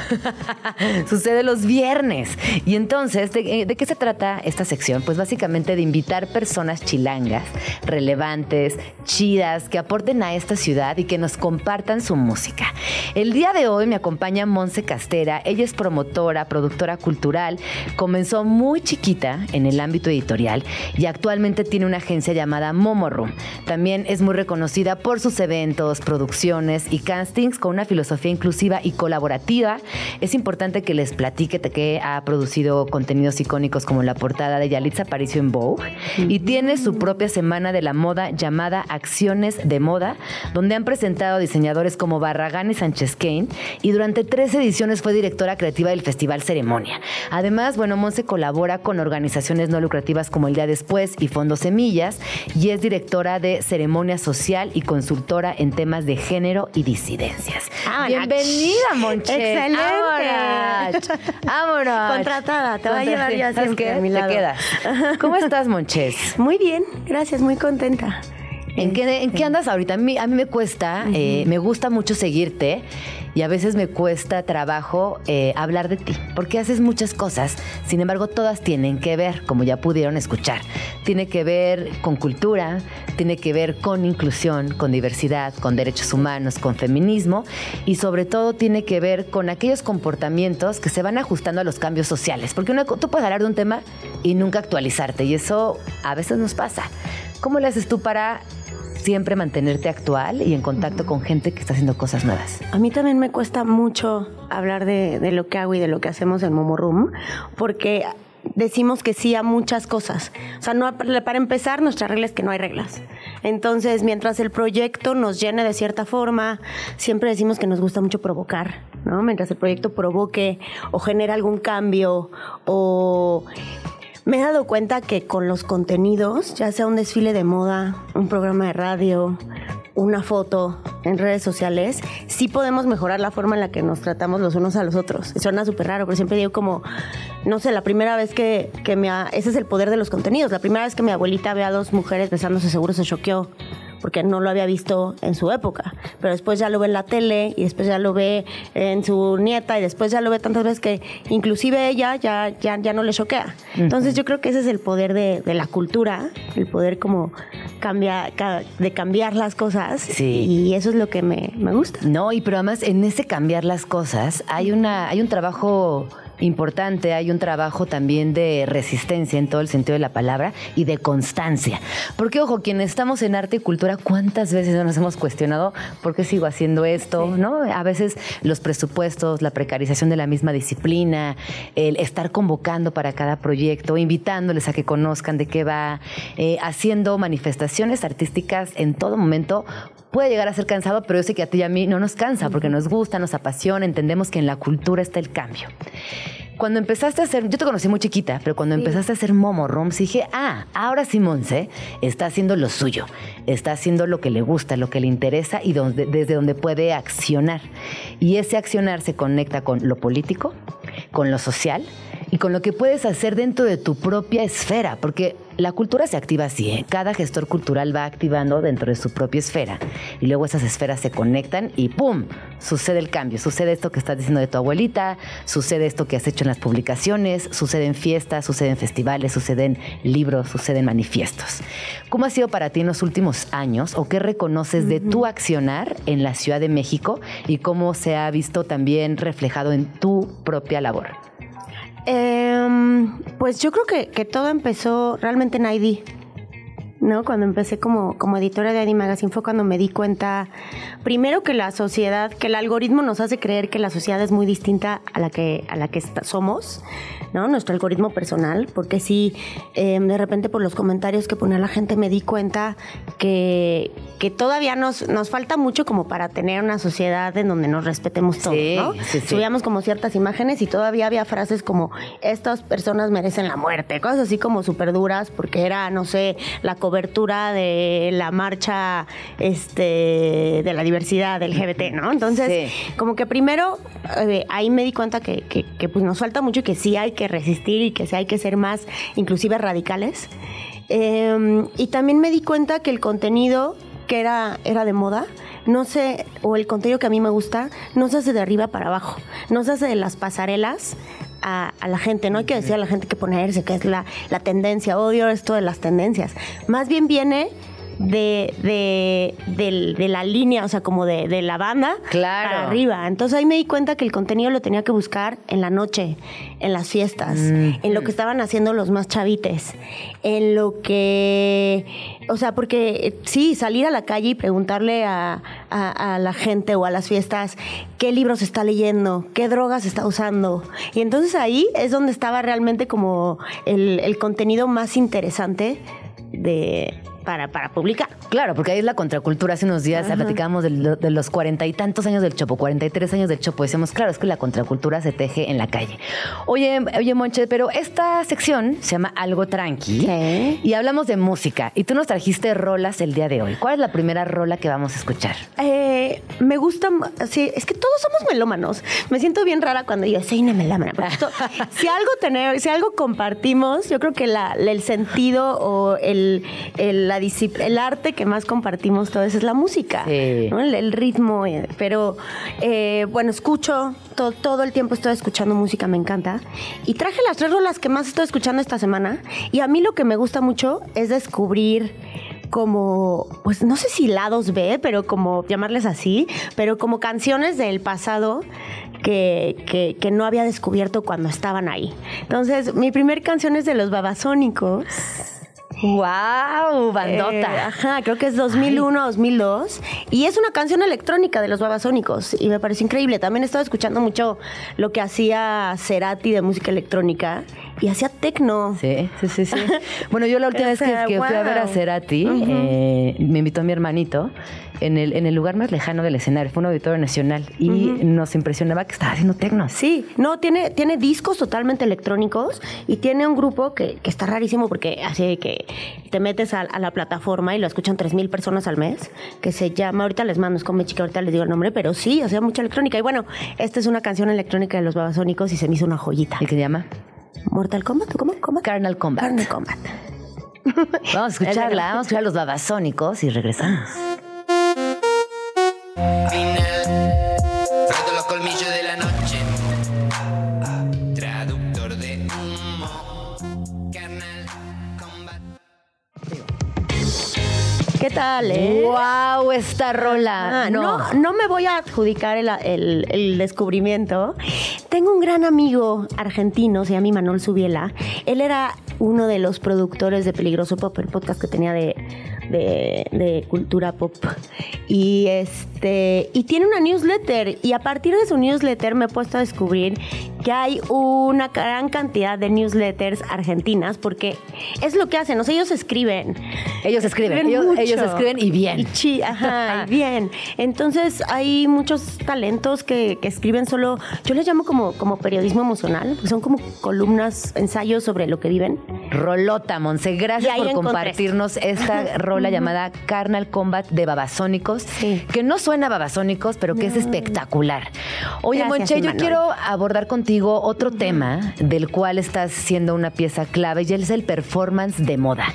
*laughs* sucede los viernes. Y entonces, ¿de, ¿de, qué se trata esta sección? Pues básicamente de invitar personas chilangas, relevantes, chidas, que aporten a esta ciudad y que nos compartan su música. El día de hoy me acompaña Monse Castera. Ella es promotora, productora cultural. Comenzó muy chiquita en el ámbito editorial y actualmente tiene una agencia llamada Momorum. También es muy reconocida por sus eventos, producciones y castings con una filosofía inclusiva y colaborativa. Es importante que les platique que ha producido contenidos icónicos como la portada de Yalitza Aparicio en Vogue y tiene su propia semana de la moda llamada Acciones de Moda, donde han presentado diseñadores como Barragán y Sánchez Kane y durante tres ediciones fue directora creativa del Festival Ceremonia. Además, bueno, Monse colabora con organizaciones no lucrativas como el Día Después y Fondo Semillas y es directora de Ceremonia Social y consultora en temas de género y disidencias. Bienvenida, Monche. Excelente. Vámonos. *laughs* Contratada, te va a llevar ya siempre a mi lado. Te quedas. ¿Cómo estás, Monches? *laughs* Muy bien, gracias, muy contenta. ¿En qué, ¿En qué andas ahorita? A mí, a mí me cuesta, eh, me gusta mucho seguirte y a veces me cuesta trabajo eh, hablar de ti, porque haces muchas cosas, sin embargo todas tienen que ver, como ya pudieron escuchar, tiene que ver con cultura, tiene que ver con inclusión, con diversidad, con derechos humanos, con feminismo y sobre todo tiene que ver con aquellos comportamientos que se van ajustando a los cambios sociales, porque tú puedes hablar de un tema y nunca actualizarte y eso a veces nos pasa. ¿Cómo le haces tú para siempre mantenerte actual y en contacto con gente que está haciendo cosas nuevas? A mí también me cuesta mucho hablar de, lo que hago y de lo que hacemos en Momo Room, porque decimos que sí a muchas cosas. O sea, no, para empezar, nuestra regla es que no hay reglas. Entonces, mientras el proyecto nos llene de cierta forma, siempre decimos que nos gusta mucho provocar, ¿no? Mientras el proyecto provoque o genera algún cambio o me he dado cuenta que con los contenidos, ya sea un desfile de moda, un programa de radio, una foto en redes sociales, sí podemos mejorar la forma en la que nos tratamos los unos a los otros. Suena súper raro, pero siempre digo como, no sé, la primera vez que, que me... ese es el poder de los contenidos. La primera vez que mi abuelita ve a dos mujeres besándose seguro se choqueó porque no lo había visto en su época. Pero después ya lo ve en la tele y después ya lo ve en su nieta y después ya lo ve tantas veces que inclusive ella ya, ya, ya no le choquea. Entonces yo creo que ese es el poder de, de la cultura, el poder como cambiar, de cambiar las cosas. Sí. Y eso es lo que me, me gusta. No, y pero además en ese cambiar las cosas hay, una, hay un trabajo importante, hay un trabajo también de resistencia en todo el sentido de la palabra y de constancia. Porque, ojo, quienes estamos en arte y cultura, ¿cuántas veces nos hemos cuestionado por qué sigo haciendo esto? ¿No? A veces los presupuestos, la precarización de la misma disciplina, el estar convocando para cada proyecto, invitándoles a que conozcan de qué va, eh, haciendo manifestaciones artísticas en todo momento puede llegar a ser cansado, pero yo sé que a ti y a mí no nos cansa porque nos gusta, nos apasiona, entendemos que en la cultura está el cambio. Cuando empezaste a hacer, yo te conocí muy chiquita, pero cuando empezaste a hacer Momo Roms dije, ah, ahora sí Monse está haciendo lo suyo, está haciendo lo que le gusta, lo que le interesa y desde donde puede accionar. Y ese accionar se conecta con lo político, con lo social y con lo que puedes hacer dentro de tu propia esfera, porque la cultura se activa así, ¿eh? cada gestor cultural va activando dentro de su propia esfera y luego esas esferas se conectan y ¡pum! sucede el cambio, sucede esto que estás diciendo de tu abuelita, sucede esto que has hecho en las publicaciones, sucede en fiestas, sucede en festivales, sucede en libros, sucede en manifiestos. ¿Cómo ha sido para ti en los últimos años o qué reconoces de tu accionar en la Ciudad de México y cómo se ha visto también reflejado en tu propia labor? Eh, pues yo creo que, que, todo empezó realmente en ID. ¿No? Cuando empecé como, como editora de ID Magazine fue cuando me di cuenta, primero que la sociedad, que el algoritmo nos hace creer que la sociedad es muy distinta a la que, a la que somos, ¿no? Nuestro algoritmo personal, porque sí, eh, de repente por los comentarios que ponía la gente me di cuenta que, que todavía nos, nos falta mucho como para tener una sociedad en donde nos respetemos todos, ¿no? Subíamos como ciertas imágenes y todavía había frases como, estas personas merecen la muerte, cosas así como súper duras, porque era, no sé, la cobertura de la marcha este, de la diversidad del LGBT, ¿no? Entonces, como que primero eh, ahí me di cuenta que, que, pues nos falta mucho y que sí hay que resistir y que sí hay que ser más inclusive radicales. Em, y también me di cuenta que el contenido que era, era de moda, no sé, o el contenido que a mí me gusta, no se hace de arriba para abajo, no se hace de las pasarelas a, la gente. No hay que decir a la gente que ponerse, que es la, la tendencia, odio esto de las tendencias. Más bien viene de, de, de, la línea, o sea, como de, de la banda claro. para arriba. Entonces ahí me di cuenta que el contenido lo tenía que buscar en la noche, en las fiestas, mm. en lo que estaban haciendo los más chavites, en lo que, o sea, porque eh, sí, salir a la calle y preguntarle a, a, la gente o a las fiestas qué libros está leyendo, qué drogas está usando. Y entonces ahí es donde estaba realmente como el, el contenido más interesante de para, para publicar. Claro, porque ahí es la contracultura. Hace unos días platicábamos de, de, los cuarenta y tantos años del Chopo, cuarenta y tres años del Chopo. Decíamos, claro, es que la contracultura se teje en la calle. Oye, oye, Monche, pero esta sección se llama Algo Tranqui y hablamos de música. Y tú nos trajiste rolas el día de hoy. ¿Cuál es la primera rola que vamos a escuchar? Eh, me gusta, sí, es que todos somos melómanos. Me siento bien rara cuando yo soy una melómana. *laughs* si algo tener, si algo compartimos, yo creo que la, el sentido o el, el la el arte que más compartimos todos es la música, el, ritmo. Eh, pero eh, bueno, escucho, todo, todo el tiempo estoy escuchando música, me encanta. Y traje las tres rolas que más estoy escuchando esta semana. Y a mí lo que me gusta mucho es descubrir como, pues no sé si lados B, pero como llamarles así, pero como canciones del pasado que, que, no había descubierto cuando estaban ahí. Entonces, mi primer canción es de los babasónicos. ¡Wow! Bandota. Eh, ajá, creo que es 2001, 2002. Y es una canción electrónica de los Babasónicos. Y me pareció increíble. También estaba escuchando mucho lo que hacía Cerati de música electrónica. Y hacía tecno. Sí, sí, sí. sí. *laughs* bueno, yo la última vez que, fui a ver a Cerati, eh, me invitó a mi hermanito en el, en el lugar más lejano del escenario. Fue un auditorio nacional y nos impresionaba que estaba haciendo tecno. Sí, no, tiene, tiene discos totalmente electrónicos y tiene un grupo que, que está rarísimo porque así que te metes a, la plataforma y lo escuchan 3.000 personas al mes, que se llama, ahorita les mando, es con mi chica, ahorita les digo el nombre, pero sí, hacía mucha electrónica. Y bueno, esta es una canción electrónica de los babasónicos y se me hizo una joyita. ¿Y qué se llama? Mortal Kombat, ¿cómo? ¿Cómo? Carnal Combat. Carnal Combat. *laughs* Vamos a escucharla, vamos a escuchar a los babasónicos y regresamos. Tal, eh? ¡Wow! Esta rola. Ah, no. no. me voy a adjudicar el, el, descubrimiento. Tengo un gran amigo argentino, se llama Manuel Subiela. Él era uno de los productores de Peligroso Pop, el podcast que tenía de de, cultura pop. Y este y tiene una newsletter y a partir de su newsletter me he puesto a descubrir que hay una gran cantidad de newsletters argentinas porque es lo que hacen, o sea, ellos escriben. Ellos escriben, ellos, escriben y bien. Y ajá, bien. Entonces hay muchos talentos que, escriben solo, yo les llamo como, como periodismo emocional, son como columnas, ensayos sobre lo que viven. Rolota, Monse, gracias por compartirnos esta *laughs* rola llamada Carnal Combat de Babasónicos, que no suena Babasónicos, pero que es espectacular. Oye, Monche, yo quiero abordar contigo otro tema del cual estás siendo una pieza clave y es el performance de moda.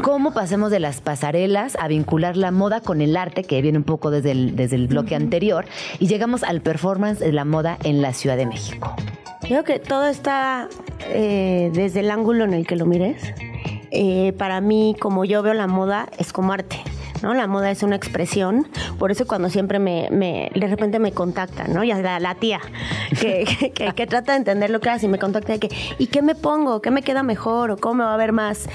¿Cómo pasemos de las pasarelas a vincular la moda con el arte, que viene un poco desde el, desde el bloque anterior, y llegamos al performance de la moda en la Ciudad de México? Creo que todo está eh, desde el ángulo en el que lo mires. Eh, para mí, como yo veo la moda, es como arte. ¿No? La moda es una expresión, por eso cuando siempre me, de repente me contactan, ¿no? Ya la, la tía *laughs* que, que, trata de entender lo que hace y me contacta de que, ¿y qué me pongo? ¿Qué me queda mejor? ¿O cómo me va a ver más,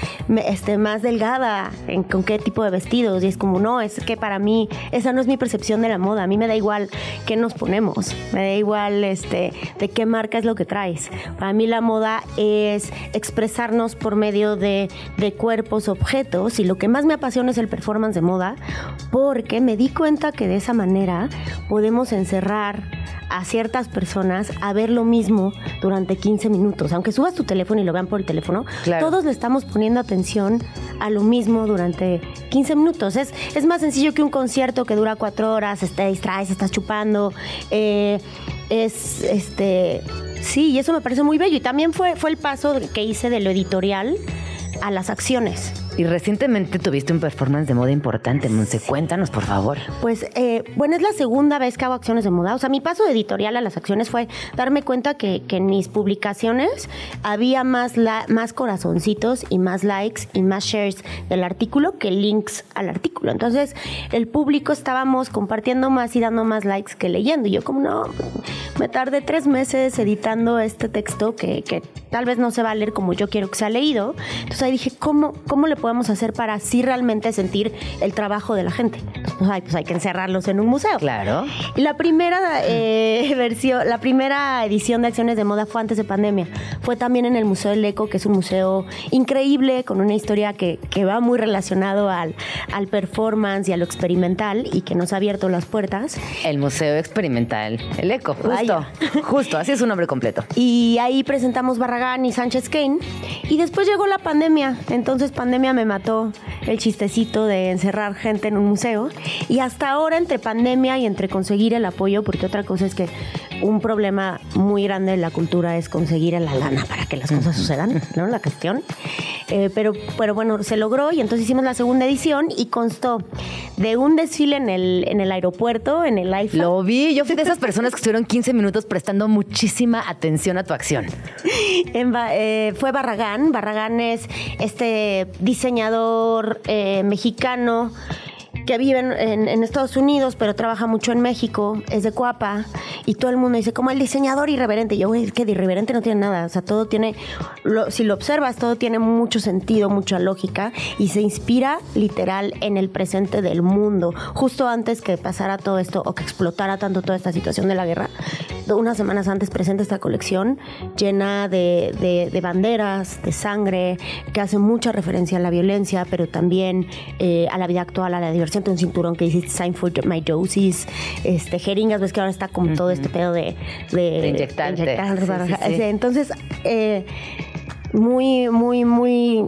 este, más delgada? ¿En, ¿Con qué tipo de vestidos? Y es como, no, es que para mí esa no es mi percepción de la moda. A mí me da igual qué nos ponemos, me da igual este, de qué marca es lo que traes. Para mí la moda es expresarnos por medio de, de cuerpos, objetos, y lo que más me apasiona es el performance de moda porque me di cuenta que de esa manera podemos encerrar a ciertas personas a ver lo mismo durante 15 minutos. Aunque subas tu teléfono y lo vean por el teléfono, todos le estamos poniendo atención a lo mismo durante 15 minutos. Es, es más sencillo que un concierto que dura cuatro horas, te distraes, estás chupando. Eh, es este. Sí, y eso me parece muy bello. Y también fue, fue el paso que hice de lo editorial a las acciones. Y recientemente tuviste un performance de moda importante, Monse. Cuéntanos, por favor. Pues, eh, bueno, es la segunda vez que hago acciones de moda. O sea, mi paso editorial a las acciones fue darme cuenta que, en mis publicaciones había más, más corazoncitos y más likes y más shares del artículo que links al artículo. Entonces, el público estábamos compartiendo más y dando más likes que leyendo. Y yo como, no, me tardé tres meses editando este texto que, que tal vez no se va a leer como yo quiero que sea leído. Entonces ahí dije, ¿cómo, cómo le podemos hacer para así realmente sentir el trabajo de la gente? Pues, pues hay que encerrarlos en un museo. Claro. Y la primera eh, versión, la primera edición de Acciones de Moda fue antes de pandemia. Fue también en el Museo del Eco, que es un museo increíble, con una historia que, que va muy relacionado al, al performance y a lo experimental y que nos ha abierto las puertas. El Museo Experimental, el Eco, justo. Justo, así es su nombre completo. Y ahí presentamos Barra Barragán y Sánchez Kane. Y después llegó la pandemia. Entonces pandemia me mató el chistecito de encerrar gente en un museo. Y hasta ahora entre pandemia y entre conseguir el apoyo, porque otra cosa es que un problema muy grande de la cultura es conseguir la lana para que las cosas sucedan, ¿no? La cuestión. Eh, pero, pero bueno, se logró y entonces hicimos la segunda edición y constó de un desfile en el, en el aeropuerto, en el IFA. Lo vi, yo fui de esas personas que estuvieron 15 minutos prestando muchísima atención a tu acción. Eh, fue Barragán, Barragán es este diseñador eh, mexicano que vive en, Estados Unidos, pero trabaja mucho en México, es de Cuapa, y todo el mundo dice, como el diseñador irreverente. yo, güey, es que de irreverente no tiene nada. O sea, todo tiene, si lo observas, todo tiene mucho sentido, mucha lógica, y se inspira literal en el presente del mundo. Justo antes que pasara todo esto, o que explotara tanto toda esta situación de la guerra, unas semanas antes presenta esta colección llena de, banderas, de sangre, que hace mucha referencia a la violencia, pero también eh, a la vida actual, a la diversión. un cinturón que dice Sign for my doses, este, jeringas, ves que ahora está como todo este pedo de, de, inyectar. Entonces, eh, muy, muy, muy,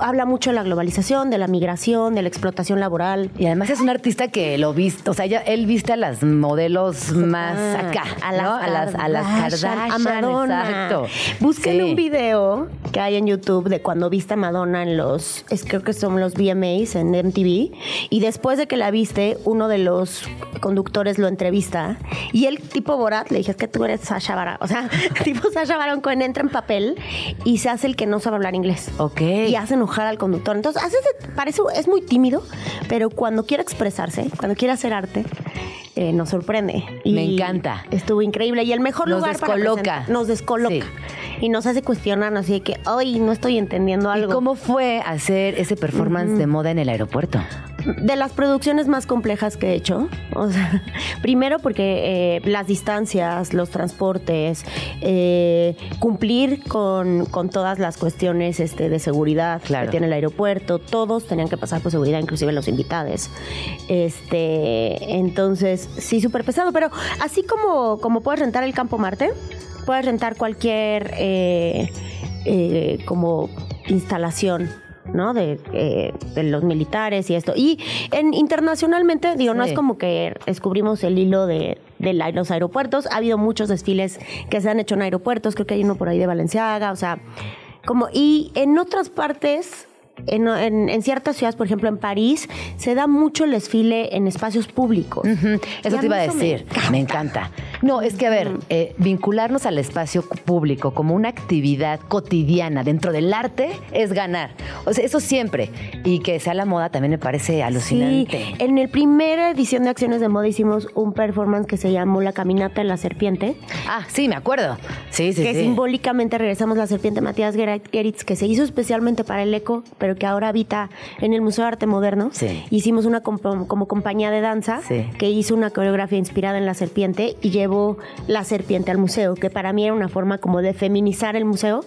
habla mucho de la globalización, de la migración, de la explotación laboral. Y además es un artista que lo viste, o sea, él viste a las modelos más acá, a las, a las, a las Kardashian, a Madonna. Exacto. Busquen un video que hay en YouTube de cuando viste a Madonna en los, es, creo que son los VMAs en MTV, y después de que la viste, uno de los conductores lo entrevista, y el tipo Borat le dije, es que tú eres Sasha Baron, o sea, *laughs* tipo Sasha Baron Cohen entra en papel y se hace el que no sabe hablar inglés. Ok. Y hace enojar al conductor. Entonces, hace, parece, es muy tímido, pero cuando quiere expresarse, cuando quiere hacer arte, eh, nos sorprende. Y Me encanta. Estuvo increíble. Y el mejor nos lugar descoloca. para nos descoloca. Y nos hace cuestionar así de que, hoy no estoy entendiendo algo. ¿Y cómo fue hacer ese performance de moda en el aeropuerto? De las producciones más complejas que he hecho. O sea, *laughs* primero porque eh, las distancias, los transportes, eh, cumplir con, todas las cuestiones este, de seguridad que tiene el aeropuerto, todos tenían que pasar por seguridad, inclusive los invitados. Este, entonces, sí, súper pesado, pero así como, como puedes rentar el Campo Marte, puedes rentar cualquier eh, como instalación ¿no? Eh, de, los militares y esto. Y en, internacionalmente, digo, no es como que descubrimos el hilo de, los aeropuertos. Ha habido muchos desfiles que se han hecho en aeropuertos, creo que hay uno por ahí de Valenciaga, o sea, como, y en otras partes en, ciertas ciudades, por ejemplo en París, se da mucho el desfile en espacios públicos. Eso te iba a decir. Me encanta. No, es que a ver, eh, vincularnos al espacio público como una actividad cotidiana dentro del arte es ganar. O sea, eso siempre. Y que sea la moda también me parece alucinante. Sí, en el primera edición de Acciones de Moda hicimos un performance que se llamó La Caminata de la Serpiente. Ah, sí, me acuerdo. Sí, sí, que simbólicamente regresamos la serpiente Matías Geritz, que se hizo especialmente para el eco, pero que ahora habita en el Museo de Arte Moderno. Hicimos una como compañía de danza que hizo una coreografía inspirada en la serpiente y llevó la serpiente al museo, que para mí era una forma como de feminizar el museo,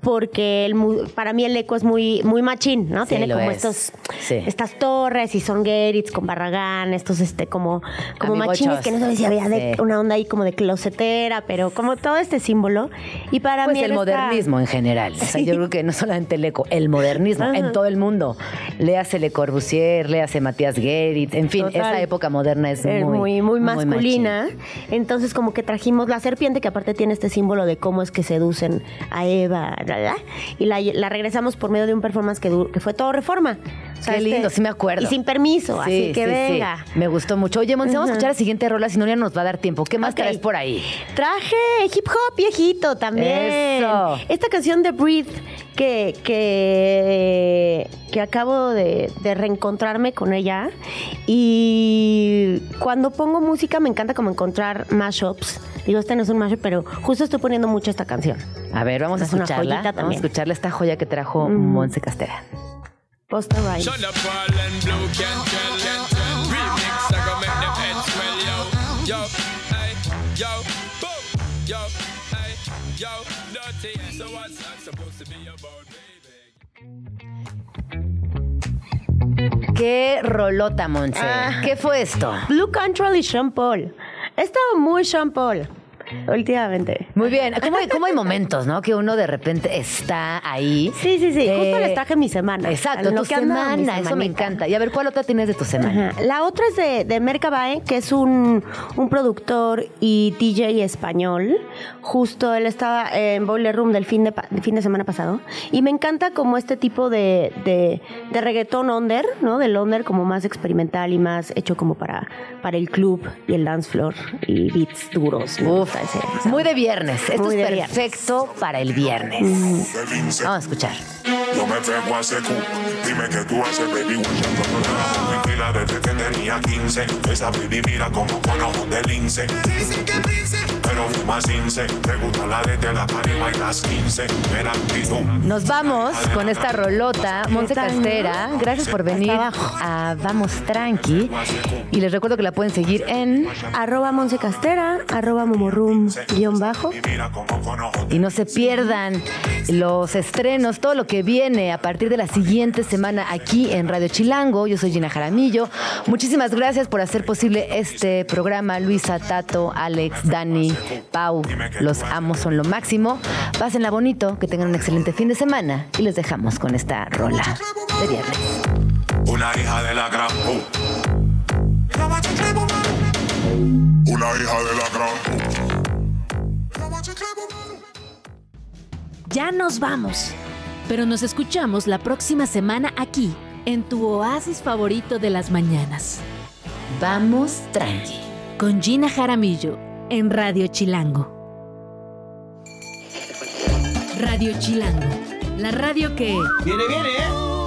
porque el, para mí el eco es muy, muy machín, ¿no? Tiene como estos, estas torres y son Geritz con Barragán, estos este como, como machines que no sabes si había una onda ahí como de closetera, pero como todo este símbolo. Y para pues mí el modernismo en general. O sea, yo creo que no solamente el eco, el modernismo en todo el mundo. Léase Le Corbusier, léase Matías Geritz, en fin, esa época moderna es muy, muy, masculina. Entonces, como que trajimos la serpiente, que aparte tiene este símbolo de cómo es que seducen a Eva, y la, regresamos por medio de un performance que, que fue todo reforma. Qué este, lindo, sí me acuerdo. Y sin permiso, así que venga. Me gustó mucho. Oye, Monse, vamos a escuchar la siguiente rola, si no ya nos va a dar tiempo. ¿Qué más traes por ahí? Traje hip hop viejito también. Eso. Esta canción de Breathe que, que, que acabo de, reencontrarme con ella. Y cuando pongo música me encanta como encontrar mashups. Digo, este no es un mashup, pero justo estoy poniendo mucho esta canción. A ver, vamos a escucharla. Vamos a escucharla esta joya que trajo Monse Castera. Posta Rhymes. Qué rolota, Monse. Ah. ¿Qué fue esto? Blue Control y Sean Paul. He estado muy Sean Paul. Últimamente. Muy bien. ¿Cómo, cómo hay momentos, no? Que uno de repente está ahí. Sí, sí, sí. Eh, Justo les traje mi semana. Exacto, tu semana. Eso me encanta. Y a ver, ¿cuál otra tienes de tu semana? Ajá. La otra es de, de Mercabae, que es un, un productor y DJ español. Justo él estaba en Boiler Room del fin de, del fin de semana pasado. Y me encanta como este tipo de, de, de reggaetón under, ¿no? Del under como más experimental y más hecho como para, para el club y el dance floor y beats duros. Uf, gusta ese sound. muy de viernes. Esto Muy es viernes. perfecto para el viernes. Vamos a escuchar. Yo me pego a secu, dime que tú haces, baby, guachando con la Tranquila desde que tenía 15 Esa baby mira como con ojos de lince Dicen que prince, pero fuma cince Te gusta la de la tarima y las 15 Ven actitud Nos vamos con esta rolota, Monse Castera. Gracias por venir a Vamos Tranqui. Y les recuerdo que la pueden seguir en Arroba Monse Castera, arroba Momorum guion bajo. Y no se pierdan los estrenos, todo lo que viene a partir de la siguiente semana aquí en Radio Chilango. Yo soy Gina Jaramillo. Muchísimas gracias por hacer posible este programa. Luisa, Tato, Alex, Dani, Pau, los amo, son lo máximo. Pásenla bonito, que tengan un excelente fin de semana y les dejamos con esta rola de viernes. Una hija de la gran. Una hija de la gran. Ya nos vamos. Pero nos escuchamos la próxima semana aquí, en tu oasis favorito de las mañanas. Vamos tranqui. Con Gina Jaramillo, en Radio Chilango. Radio Chilango, la radio que... Viene, viene, ¿eh?